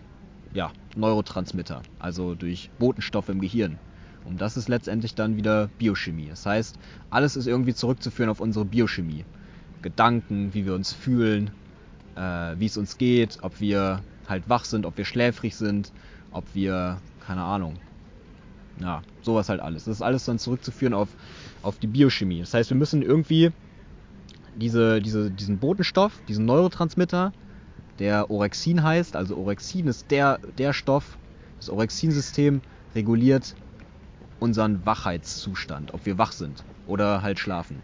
ja, Neurotransmitter, also durch Botenstoffe im Gehirn. Und das ist letztendlich dann wieder Biochemie. Das heißt, alles ist irgendwie zurückzuführen auf unsere Biochemie. Gedanken, wie wir uns fühlen, äh, wie es uns geht, ob wir halt wach sind, ob wir schläfrig sind, ob wir, keine Ahnung, ja, sowas halt alles. Das ist alles dann zurückzuführen auf, auf die Biochemie. Das heißt, wir müssen irgendwie diese, diese, diesen Botenstoff, diesen Neurotransmitter, der Orexin heißt, also Orexin ist der, der Stoff, das Orexinsystem reguliert unseren Wachheitszustand, ob wir wach sind oder halt schlafen.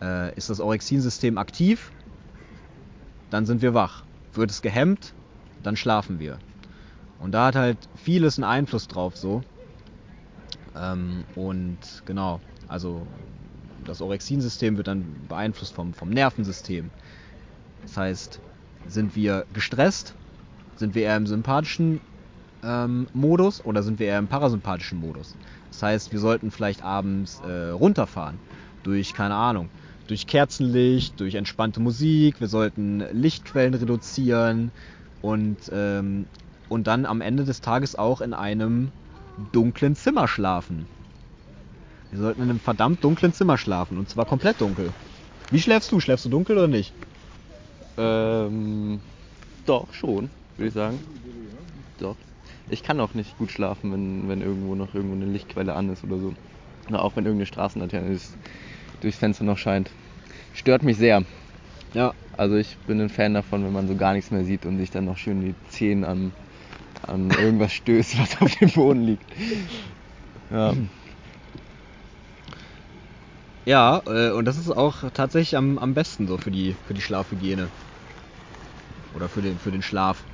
Äh, ist das Orexinsystem aktiv, dann sind wir wach. Wird es gehemmt, dann schlafen wir. Und da hat halt vieles einen Einfluss drauf so. Ähm, und genau, also das Orexinsystem wird dann beeinflusst vom, vom Nervensystem. Das heißt, sind wir gestresst? Sind wir eher im sympathischen ähm, Modus oder sind wir eher im parasympathischen Modus? Das heißt, wir sollten vielleicht abends äh, runterfahren durch, keine Ahnung, durch Kerzenlicht, durch entspannte Musik, wir sollten Lichtquellen reduzieren und, ähm, und dann am Ende des Tages auch in einem dunklen Zimmer schlafen. Wir sollten in einem verdammt dunklen Zimmer schlafen und zwar komplett dunkel. Wie schläfst du? Schläfst du dunkel oder nicht? Ähm, doch, schon, würde ich sagen. Doch. Ich kann auch nicht gut schlafen, wenn, wenn irgendwo noch irgendwo eine Lichtquelle an ist oder so. Auch wenn irgendeine Straßenlaterne ist, durchs Fenster noch scheint. Stört mich sehr. Ja, Also ich bin ein Fan davon, wenn man so gar nichts mehr sieht und sich dann noch schön die Zehen an, an irgendwas stößt, was auf dem Boden liegt. Ja. Ja, äh, und das ist auch tatsächlich am, am besten so für die, für die Schlafhygiene. oder für den, für den Schlaf.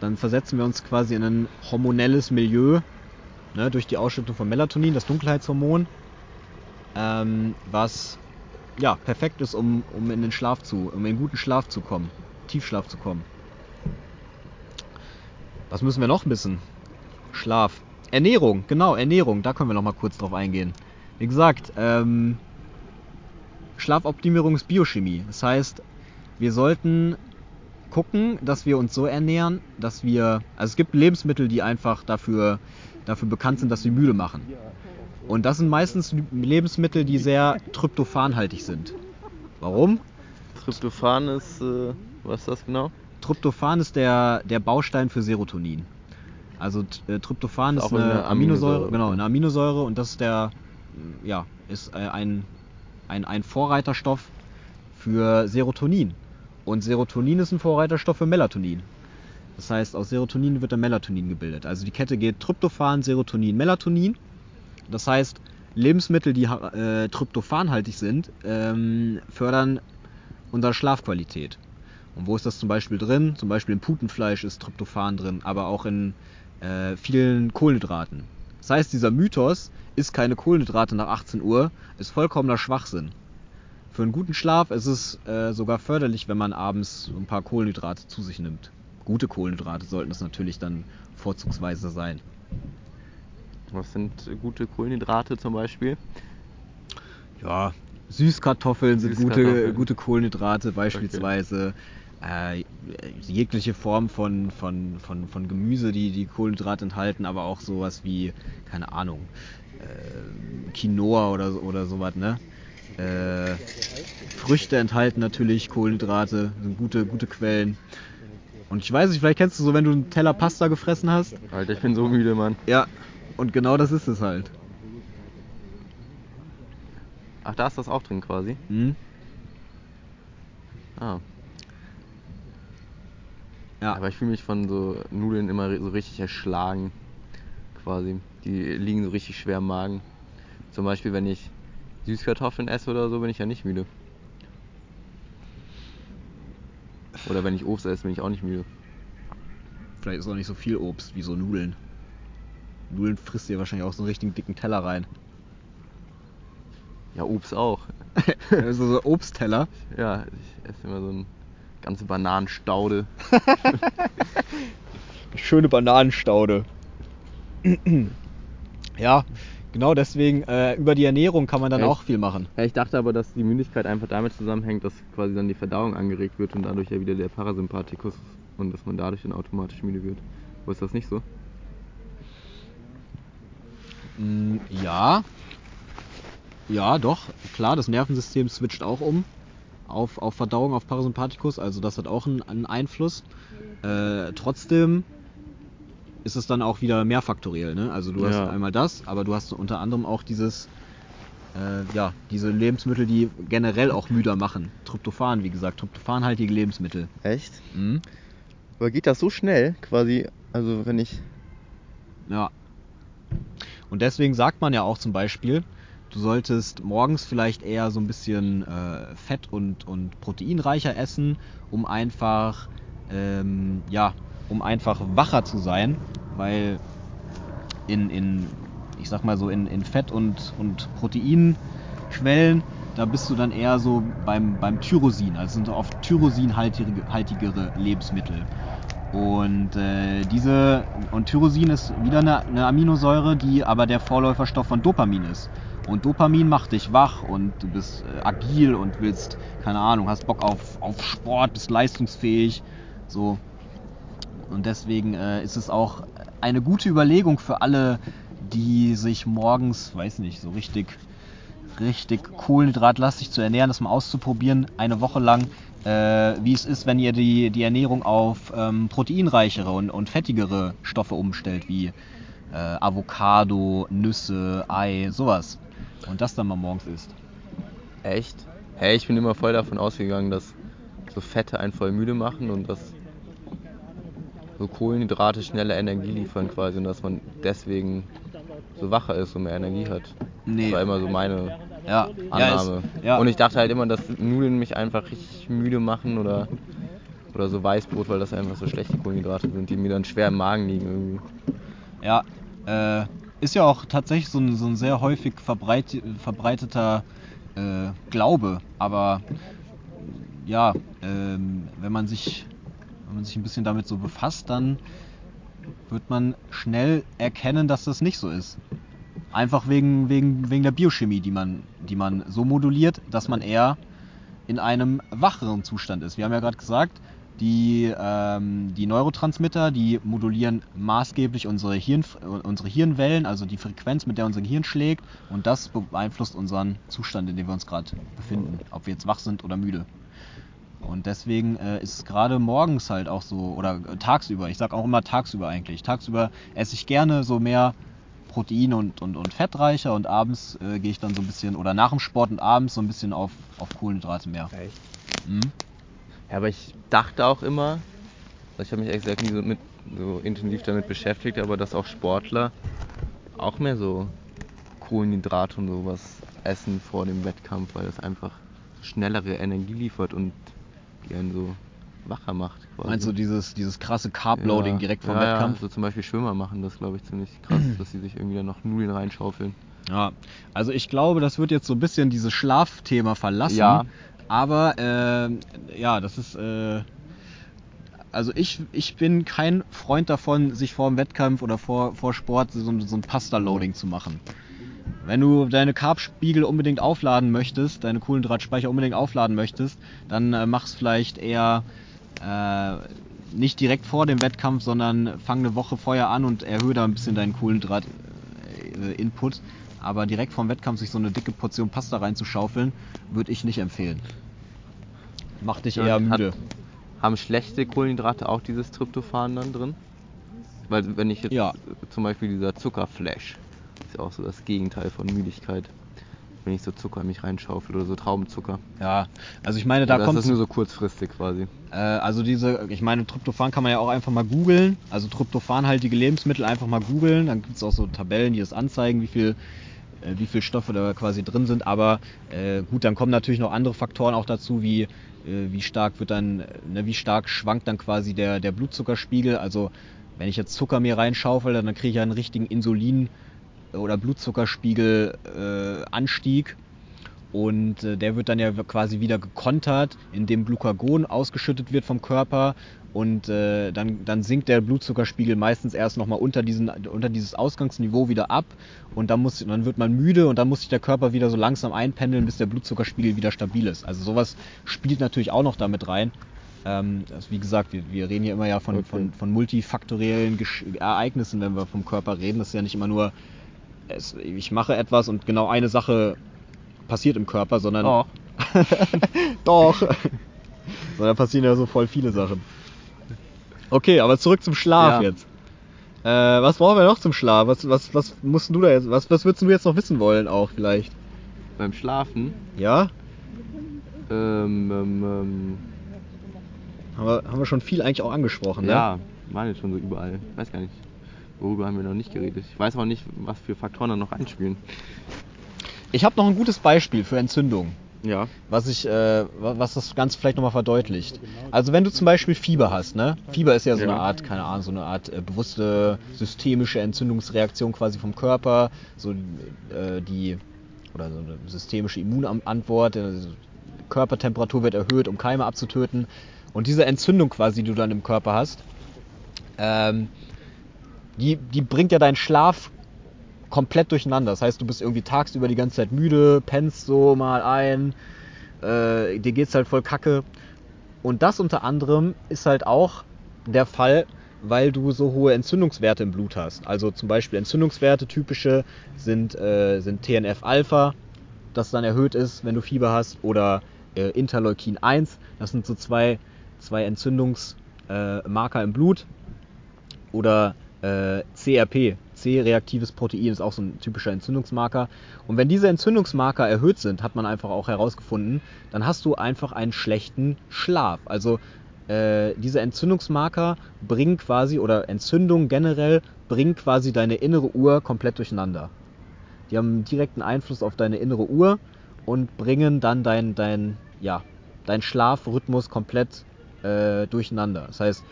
Dann versetzen wir uns quasi in ein hormonelles Milieu ne, durch die Ausschüttung von Melatonin, das Dunkelheitshormon, ähm, was ja perfekt ist, um, um in den Schlaf zu, um in guten Schlaf zu kommen, Tiefschlaf zu kommen. Was müssen wir noch wissen? Schlaf. Ernährung, genau, Ernährung, da können wir noch mal kurz drauf eingehen. Wie gesagt, ähm, Schlafoptimierung ist Biochemie. Das heißt, wir sollten gucken, dass wir uns so ernähren, dass wir, also es gibt Lebensmittel, die einfach dafür, dafür bekannt sind, dass sie müde machen. Und das sind meistens Lebensmittel, die sehr tryptophanhaltig sind. Warum? Tryptophan ist, äh, was ist das genau? Tryptophan ist der, der Baustein für Serotonin. Also äh, Tryptophan ist, Auch eine, eine Aminosäure, Aminosäure. genau, eine Aminosäure und das ist der, ja, ist äh, ein, ein, ein Vorreiterstoff für Serotonin. Und Serotonin ist ein Vorreiterstoff für Melatonin. Das heißt, aus Serotonin wird dann Melatonin gebildet. Also die Kette geht Tryptophan, Serotonin, Melatonin. Das heißt, Lebensmittel, die äh, tryptophanhaltig sind, ähm, fördern unsere Schlafqualität. Und wo ist das zum Beispiel drin? Zum Beispiel im Putenfleisch ist Tryptophan drin, aber auch in äh, vielen Kohlenhydraten. Das heißt, dieser Mythos, ist keine Kohlenhydrate nach 18 Uhr, ist vollkommener Schwachsinn. Für einen guten Schlaf ist es äh, sogar förderlich, wenn man abends ein paar Kohlenhydrate zu sich nimmt. Gute Kohlenhydrate sollten das natürlich dann vorzugsweise sein. Was sind gute Kohlenhydrate zum Beispiel? Ja, Süßkartoffeln sind gute, Süßkartoffeln. gute Kohlenhydrate beispielsweise. Äh, jegliche Form von, von, von, von Gemüse, die, die Kohlenhydrate enthalten, aber auch sowas wie, keine Ahnung, äh, Quinoa oder, oder sowas, ne? Äh, Früchte enthalten natürlich Kohlenhydrate, sind gute, gute Quellen. Und ich weiß nicht, vielleicht kennst du so, wenn du einen Teller Pasta gefressen hast. Alter, ich bin so müde, Mann. Ja, und genau das ist es halt. Ach, da ist das auch drin quasi. Hm? Ah. Ja. Aber ich fühle mich von so Nudeln immer so richtig erschlagen. Quasi. Die liegen so richtig schwer im Magen. Zum Beispiel, wenn ich Süßkartoffeln esse oder so, bin ich ja nicht müde. Oder wenn ich Obst esse, bin ich auch nicht müde. Vielleicht ist auch nicht so viel Obst wie so Nudeln. Nudeln frisst dir wahrscheinlich auch so einen richtigen dicken Teller rein. Ja, Obst auch. also so Obstteller. Ja, ich esse immer so eine ganze Bananenstaude. Schöne Bananenstaude. ja, genau deswegen, äh, über die Ernährung kann man dann Echt? auch viel machen. Ja, ich dachte aber, dass die Müdigkeit einfach damit zusammenhängt, dass quasi dann die Verdauung angeregt wird und dadurch ja wieder der Parasympathikus und dass man dadurch dann automatisch müde wird. Aber ist das nicht so? Mm, ja. Ja, doch, klar, das Nervensystem switcht auch um auf, auf Verdauung, auf Parasympathikus, also das hat auch einen, einen Einfluss. Äh, trotzdem ist es dann auch wieder mehrfaktoriell, ne? Also du hast Ja. einmal das, aber du hast unter anderem auch dieses, äh, ja, diese Lebensmittel, die generell auch müder machen. Tryptophan, wie gesagt, tryptophanhaltige Lebensmittel. Echt? Mhm. Aber geht das so schnell quasi? Also wenn ich. Ja. Und deswegen sagt man ja auch zum Beispiel, du solltest morgens vielleicht eher so ein bisschen äh, fett und, und proteinreicher essen, um einfach, ähm, ja, um einfach wacher zu sein, weil in, in ich sag mal so, in, in Fett und, und Proteinquellen, da bist du dann eher so beim, beim Tyrosin, also sind oft Tyrosinhaltigere haltigere Lebensmittel. Und äh, diese und Tyrosin ist wieder eine, eine Aminosäure, die aber der Vorläuferstoff von Dopamin ist. Und Dopamin macht dich wach und du bist äh, agil und willst, keine Ahnung, hast Bock auf, auf Sport, bist leistungsfähig. So. Und deswegen äh, ist es auch eine gute Überlegung für alle, die sich morgens, weiß nicht, so richtig, richtig kohlenhydratlastig zu ernähren, das mal auszuprobieren, eine Woche lang, äh, wie es ist, wenn ihr die, die Ernährung auf ähm, proteinreichere und, und fettigere Stoffe umstellt, wie äh, Avocado, Nüsse, Ei, sowas. Und das dann mal morgens isst. Echt? Hey, ich bin immer voll davon ausgegangen, dass so Fette einen voll müde machen und dass so Kohlenhydrate schnelle Energie liefern quasi und dass man deswegen so wacher ist und mehr Energie hat. Nee. Das war immer so meine Ja, Annahme. ist- ja. Und ich dachte halt immer, dass Nudeln mich einfach richtig müde machen oder, oder so Weißbrot, weil das einfach so schlechte Kohlenhydrate sind, die mir dann schwer im Magen liegen irgendwie. Ja, äh, ist ja auch tatsächlich so ein, so ein sehr häufig verbreit, verbreiteter äh, Glaube, aber ja, ähm, wenn man sich wenn man sich ein bisschen damit so befasst, dann wird man schnell erkennen, dass das nicht so ist. Einfach wegen, wegen, wegen der Biochemie, die man, die man so moduliert, dass man eher in einem wacheren Zustand ist. Wir haben ja gerade gesagt, die, ähm, die Neurotransmitter, die modulieren maßgeblich unsere, Hirn, unsere Hirnwellen, also die Frequenz, mit der unser Gehirn schlägt. Und das beeinflusst unseren Zustand, in dem wir uns gerade befinden, ob wir jetzt wach sind oder müde. Und deswegen äh, ist es gerade morgens halt auch so, oder äh, tagsüber, ich sag auch immer tagsüber eigentlich. Tagsüber esse ich gerne so mehr Protein und, und, und fettreicher und abends äh, gehe ich dann so ein bisschen, oder nach dem Sport und abends so ein bisschen auf, auf Kohlenhydrate mehr. Echt? Mhm. Ja, aber ich dachte auch immer, also ich habe mich ehrlich gesagt nie so, mit, so intensiv damit beschäftigt, aber dass auch Sportler auch mehr so Kohlenhydrate und sowas essen vor dem Wettkampf, weil das einfach schnellere Energie liefert und die einen so wacher macht. Quasi. Meinst du dieses, dieses krasse Carb-Loading Ja, direkt vom ja, Wettkampf? Ja, so zum Beispiel Schwimmer machen das, glaube ich, ziemlich krass, dass sie sich irgendwie dann noch Nudeln reinschaufeln. Ja, also ich glaube, das wird jetzt so ein bisschen dieses Schlafthema verlassen. Ja. Aber äh, ja, das ist. Äh, also ich, ich bin kein Freund davon, sich vor dem Wettkampf oder vor, vor Sport so, so ein Pasta-Loading zu machen. Wenn du deine Carbspiegel unbedingt aufladen möchtest, deine Kohlenhydratspeicher unbedingt aufladen möchtest, dann äh, mach's vielleicht eher äh, nicht direkt vor dem Wettkampf, sondern fang eine Woche vorher an und erhöhe da ein bisschen deinen Kohlenhydrat-Input. Aber direkt vorm Wettkampf sich so eine dicke Portion Pasta reinzuschaufeln, würde ich nicht empfehlen. Macht dich eher Hat- müde. Haben schlechte Kohlenhydrate auch dieses Tryptophan dann drin? Weil wenn ich jetzt Ja. zum Beispiel dieser Zuckerflash, ist ja auch so das Gegenteil von Müdigkeit, wenn ich so Zucker in mich reinschaufel oder so Traubenzucker. Ja, also ich meine, da ist kommt das nur so kurzfristig quasi. Äh, also diese, ich meine, Tryptophan kann man ja auch einfach mal googeln. Also Tryptophanhaltige Lebensmittel einfach mal googeln. Dann gibt es auch so Tabellen, die das anzeigen, wie viel, äh, wie viel Stoffe da quasi drin sind. Aber äh, gut, dann kommen natürlich noch andere Faktoren auch dazu, wie, äh, wie stark wird dann, ne, wie stark schwankt dann quasi der, der Blutzuckerspiegel. Also wenn ich jetzt Zucker mir reinschaufel, dann kriege ich ja einen richtigen Insulin- oder Blutzuckerspiegel äh, Anstieg. Und äh, der wird dann ja quasi wieder gekontert, indem Glucagon ausgeschüttet wird vom Körper. Und äh, dann, dann sinkt der Blutzuckerspiegel meistens erst nochmal unter, diesen, unter dieses Ausgangsniveau wieder ab. Und dann, muss, dann wird man müde und dann muss sich der Körper wieder so langsam einpendeln, bis der Blutzuckerspiegel wieder stabil ist. Also sowas spielt natürlich auch noch damit rein. Ähm, also wie gesagt, wir, wir reden hier immer ja von, Okay. von, von multifaktoriellen Gesch Ereignissen, wenn wir vom Körper reden. Das ist ja nicht immer nur, es, ich mache etwas und genau eine Sache passiert im Körper, sondern Doch. doch. so, da passieren ja so voll viele Sachen. Okay, aber zurück zum Schlaf Ja. jetzt. Äh, was brauchen wir noch zum Schlaf? Was, was, was musst du da jetzt, was, was würdest du jetzt noch wissen wollen auch vielleicht? Beim Schlafen, Ja? ähm, ähm, ähm, Haben wir, haben wir schon viel eigentlich auch angesprochen, ne? ja, waren jetzt schon so überall. Weiß gar nicht, worüber haben wir noch nicht geredet. Ich weiß auch nicht, was für Faktoren da noch einspielen. Ich habe noch ein gutes Beispiel für Entzündung. Ja. was ich, äh, wa- was das Ganze vielleicht nochmal verdeutlicht. Also wenn du zum Beispiel Fieber hast, ne? Fieber ist ja so Ja. eine Art, keine Ahnung, so eine Art äh, bewusste systemische Entzündungsreaktion quasi vom Körper, so äh, die oder so eine systemische Immunantwort, äh, Körpertemperatur wird erhöht, um Keime abzutöten. Und diese Entzündung quasi, die du dann im Körper hast, ähm, die, die bringt ja deinen Schlaf komplett durcheinander. Das heißt, du bist irgendwie tagsüber die ganze Zeit müde, pennst so mal ein, äh, dir geht's halt voll kacke. Und das unter anderem ist halt auch der Fall, weil du so hohe Entzündungswerte im Blut hast. Also zum Beispiel Entzündungswerte typische sind, äh, sind TNF-Alpha, das dann erhöht ist, wenn du Fieber hast, oder äh, Interleukin 1. Das sind so zwei, zwei Entzündungsmarker äh, im Blut. Oder äh, CRP, C-reaktives Protein ist auch so ein typischer Entzündungsmarker. Und wenn diese Entzündungsmarker erhöht sind, hat man einfach auch herausgefunden, dann hast du einfach einen schlechten Schlaf. Also äh, diese Entzündungsmarker bringen quasi, oder Entzündung generell, bringen quasi deine innere Uhr komplett durcheinander. die haben einen direkten Einfluss auf deine innere Uhr und bringen dann dein, dein, ja, dein Schlafrhythmus komplett äh, durcheinander. Das heißt,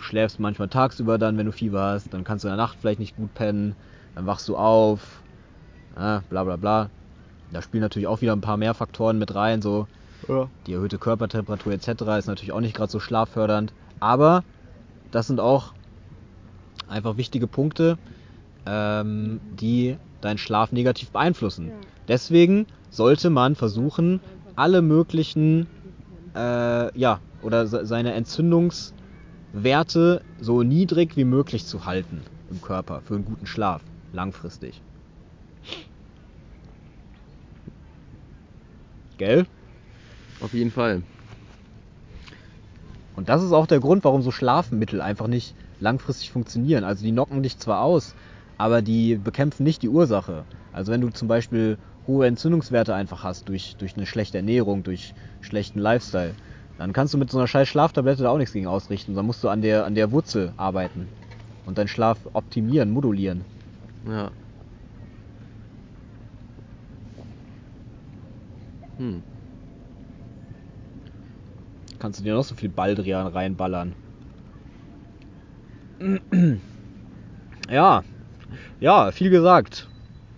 du schläfst manchmal tagsüber dann, wenn du Fieber hast, dann kannst du in der Nacht vielleicht nicht gut pennen, dann wachst du auf, äh, bla bla bla. Da spielen natürlich auch wieder ein paar mehr Faktoren mit rein, so Ja. die erhöhte Körpertemperatur etc. ist natürlich auch nicht gerade so schlaffördernd. Aber das sind auch einfach wichtige Punkte, ähm, die deinen Schlaf negativ beeinflussen. Deswegen sollte man versuchen, alle möglichen, äh, ja, oder se- seine Entzündungswerte so niedrig wie möglich zu halten im Körper für einen guten Schlaf, langfristig. Gell? Auf jeden Fall. Und das ist auch der Grund, warum so Schlafmittel einfach nicht langfristig funktionieren. Also die knocken dich zwar aus, aber die bekämpfen nicht die Ursache. Also wenn du zum Beispiel hohe Entzündungswerte einfach hast durch, durch eine schlechte Ernährung, durch schlechten Lifestyle, dann kannst du mit so einer scheiß Schlaftablette da auch nichts gegen ausrichten. Dann musst du an der, an der Wurzel arbeiten und deinen Schlaf optimieren, modulieren. Ja. Hm. Kannst du dir noch so viel Baldrian reinballern. Ja, ja, viel gesagt.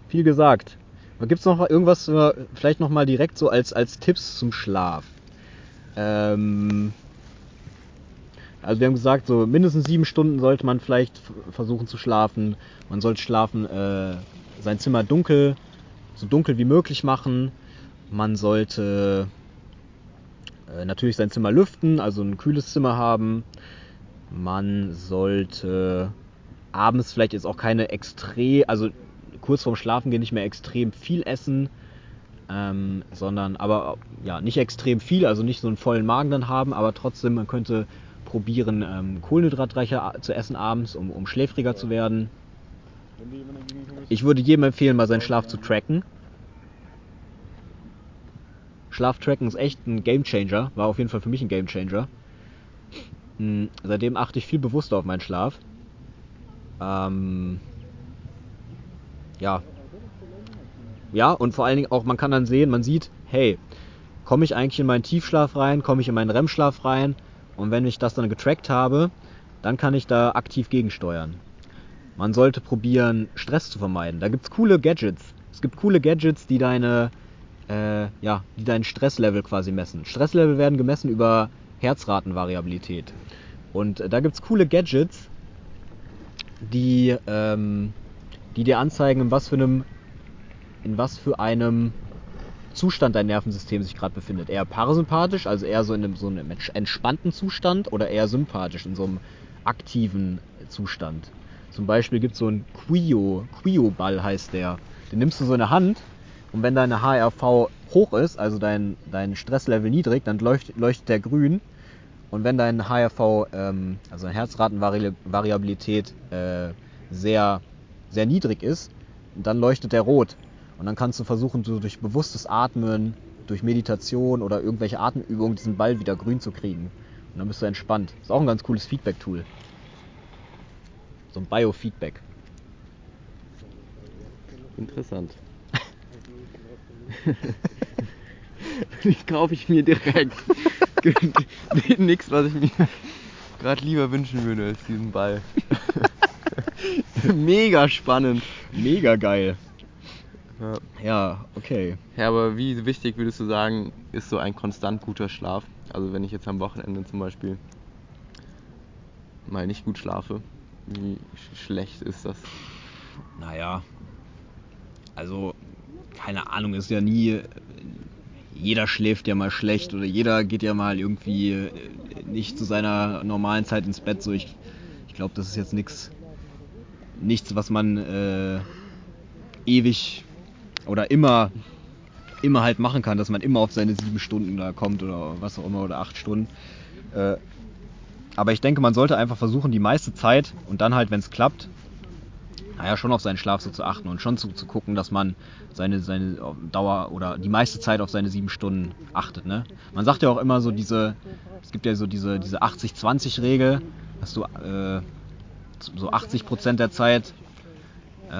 Viel gesagt. Gibt es noch irgendwas, äh, vielleicht noch mal direkt so als, als Tipps zum Schlaf? Ähm, also wir haben gesagt, so mindestens sieben Stunden sollte man vielleicht versuchen zu schlafen. Man sollte schlafen, äh, sein Zimmer dunkel, so dunkel wie möglich machen. Man sollte äh, natürlich sein Zimmer lüften, also ein kühles Zimmer haben. Man sollte abends vielleicht jetzt auch keine extrem, also kurz vorm Schlafen gehen nicht mehr extrem viel essen, ähm, sondern aber ja nicht extrem viel, also nicht so einen vollen Magen dann haben, aber trotzdem man könnte probieren ähm, kohlenhydratreicher zu essen abends, um, um schläfriger zu werden. Ich würde jedem empfehlen, mal seinen Schlaf zu tracken. Schlaftracken ist echt ein Gamechanger, war auf jeden Fall für mich ein Gamechanger. Hm, Seitdem achte ich viel bewusster auf meinen Schlaf. Ähm, ja. Ja, und vor allen Dingen auch, man kann dann sehen, man sieht, hey, komme ich eigentlich in meinen Tiefschlaf rein, komme ich in meinen REM-Schlaf rein und wenn ich das dann getrackt habe, dann kann ich da aktiv gegensteuern. Man sollte probieren, Stress zu vermeiden. Da gibt's coole Gadgets. Es gibt coole Gadgets, die deine, äh, ja, die deinen Stresslevel quasi messen. Stresslevel werden gemessen über Herzratenvariabilität. Und äh, da gibt's coole Gadgets, die, ähm, die dir anzeigen, in was für einem, in was für einem Zustand dein Nervensystem sich gerade befindet. Eher parasympathisch, also eher so in einem, so einem entspannten Zustand oder eher sympathisch, in so einem aktiven Zustand. Zum Beispiel gibt es so einen Quio, Quio-Ball heißt der. Den nimmst du so in der Hand und wenn deine HRV hoch ist, also dein, dein Stresslevel niedrig, dann leuchtet, leuchtet der grün. Und wenn dein HRV, ähm, also deine Herzratenvariabilität, äh, sehr, sehr niedrig ist, dann leuchtet der rot. Und dann kannst du versuchen, so durch bewusstes Atmen, durch Meditation oder irgendwelche Atemübungen diesen Ball wieder grün zu kriegen. Und dann bist du entspannt. Ist auch ein ganz cooles Feedback-Tool. So ein Biofeedback. Interessant. Die kaufe ich mir direkt. Nix, was ich mir gerade lieber wünschen würde als diesen Ball. Mega spannend. Mega geil. Ja. Ja, okay. ja, aber wie wichtig würdest du sagen, ist so ein konstant guter Schlaf? Also wenn ich jetzt am Wochenende zum Beispiel mal nicht gut schlafe, wie sch- schlecht ist das? Naja. Also, keine Ahnung, ist ja nie. Jeder schläft ja mal schlecht oder jeder geht ja mal irgendwie äh, nicht zu seiner normalen Zeit ins Bett. So, ich, ich glaube, das ist jetzt nichts, nichts, was man äh, ewig oder immer, immer halt machen kann, dass man immer auf seine sieben Stunden da kommt oder was auch immer oder acht Stunden. Äh, aber ich denke, man sollte einfach versuchen, die meiste Zeit und dann halt, wenn es klappt, naja, schon auf seinen Schlaf so zu achten und schon zu, zu gucken, dass man seine, seine Dauer oder die meiste Zeit auf seine sieben Stunden achtet. Ne? Man sagt ja auch immer so diese, es gibt ja so diese, diese 80-20-Regel, dass du äh, so 80% der Zeit äh,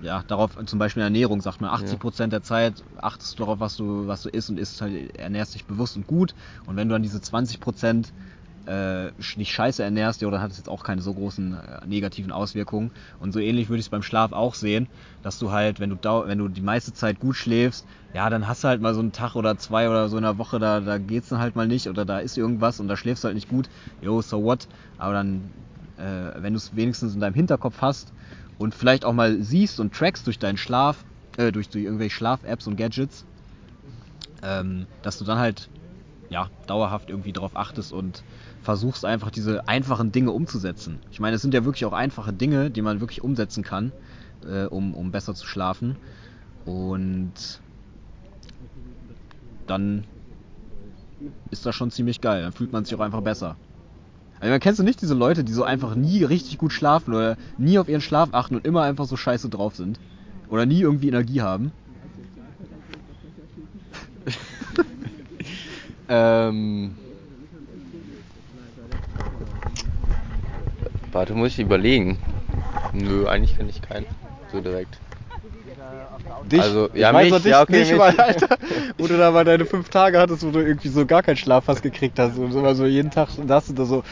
ja, darauf, zum Beispiel Ernährung, sagt man, 80% der Zeit achtest du darauf, was du, was du isst und isst halt, ernährst dich bewusst und gut. Und wenn du dann diese 20% äh, nicht scheiße ernährst, ja, dann hat es jetzt auch keine so großen äh, negativen Auswirkungen. Und so ähnlich würde ich es beim Schlaf auch sehen, dass du halt, wenn du, wenn du die meiste Zeit gut schläfst, ja, dann hast du halt mal so einen Tag oder zwei oder so in der Woche, da, da geht's dann halt mal nicht oder da ist irgendwas und da schläfst du halt nicht gut, yo, so what. Aber dann, äh, wenn du es wenigstens in deinem Hinterkopf hast und vielleicht auch mal siehst und trackst durch deinen Schlaf, äh, durch, durch irgendwelche Schlaf-Apps und Gadgets, ähm, dass du dann halt ja, dauerhaft irgendwie darauf achtest und versuchst einfach diese einfachen Dinge umzusetzen. Ich meine, es sind ja wirklich auch einfache Dinge, die man wirklich umsetzen kann, äh, um, um besser zu schlafen. Und dann ist das schon ziemlich geil. Dann fühlt man sich auch einfach besser. Also man kennst du nicht diese Leute, die so einfach nie richtig gut schlafen oder nie auf ihren Schlaf achten und immer einfach so scheiße drauf sind? Oder nie irgendwie Energie haben? Ähm. Warte, muss ich überlegen. Nö, eigentlich kenne ich keinen. So direkt. Dich? Also, ich ja, weiß mich, noch dich ja, okay, nicht, mich. weil, Alter, wo du da mal deine fünf Tage hattest, wo du irgendwie so gar keinen Schlaf fast gekriegt hast und immer so jeden Tag du da so,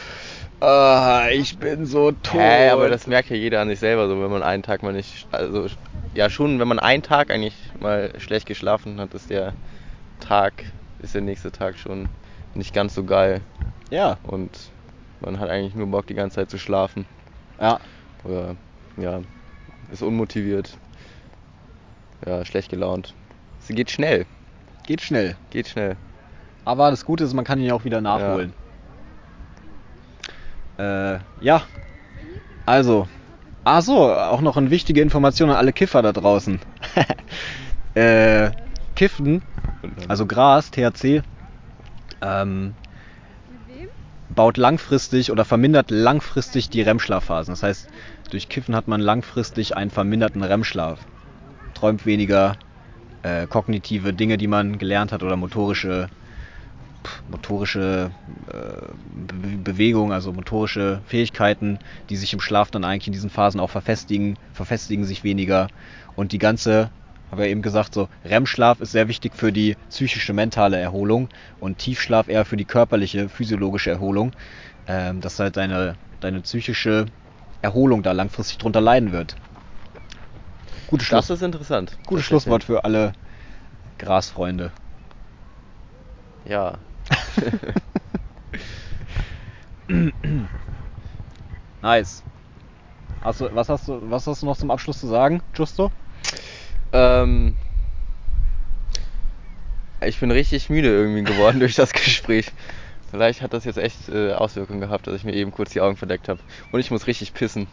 ah, ich bin so tot. Hä, aber das merkt ja jeder an sich selber so, wenn man einen Tag mal nicht. Also, ja, schon, wenn man einen Tag eigentlich mal schlecht geschlafen hat, ist der Tag, ist der nächste Tag schon nicht ganz so geil. Ja, Und man hat eigentlich nur Bock, die ganze Zeit zu schlafen. ja, Oder, ja, ist unmotiviert. Ja, schlecht gelaunt. Es geht schnell. geht schnell. Geht schnell. Aber das Gute ist, man kann ihn ja auch wieder nachholen. Ja. Äh, ja. Also. Ach so, auch noch eine wichtige Information an alle Kiffer da draußen. äh, Kiffen, also Gras, THC, ähm, baut langfristig oder vermindert langfristig die REM-Schlafphasen. Das heißt, durch Kiffen hat man langfristig einen verminderten REM-Schlaf. Träumt weniger, äh, kognitive Dinge, die man gelernt hat oder motorische motorische äh, Be Bewegung, also motorische Fähigkeiten, die sich im Schlaf dann eigentlich in diesen Phasen auch verfestigen, verfestigen sich weniger und die ganze habe ja eben gesagt, so REM-Schlaf ist sehr wichtig für die psychische, mentale Erholung und Tiefschlaf eher für die körperliche, physiologische Erholung, ähm, dass halt deine, deine psychische Erholung da langfristig drunter leiden wird. Gutes Schluss, Das ist interessant. gutes. Schlusswort für alle Grasfreunde. Ja. Nice. Hast du, was, hast du, was hast du noch zum Abschluss zu sagen, Justo? Ähm, ich bin richtig müde irgendwie geworden durch das Gespräch. Vielleicht hat das jetzt echt äh, Auswirkungen gehabt, dass ich mir eben kurz die Augen verdeckt habe. Und ich muss richtig pissen.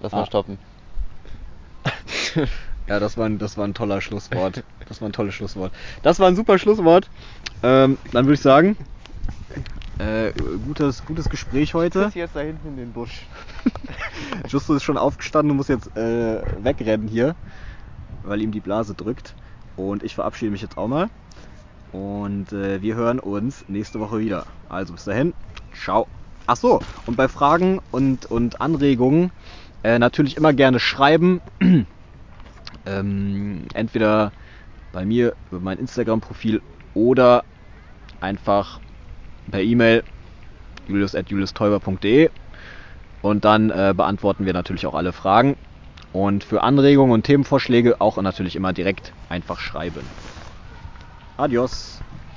Lass mal Ah. stoppen. Ja, das war, ein, das war ein toller Schlusswort. Das war ein tolles Schlusswort. Das war ein super Schlusswort. Ähm, dann würde ich sagen, äh, gutes, gutes Gespräch heute. jetzt da hinten in den Busch. Justo ist schon aufgestanden und muss jetzt äh, wegrennen hier, weil ihm die Blase drückt. Und ich verabschiede mich jetzt auch mal. Und äh, wir hören uns nächste Woche wieder. Also bis dahin, ciao. Ach so, und bei Fragen und, und Anregungen äh, natürlich immer gerne schreiben. ähm, entweder bei mir über mein Instagram-Profil oder einfach per E-Mail julius.juliusteuber.de und dann äh, beantworten wir natürlich auch alle Fragen. Und für Anregungen und Themenvorschläge auch natürlich immer direkt einfach schreiben. Adios.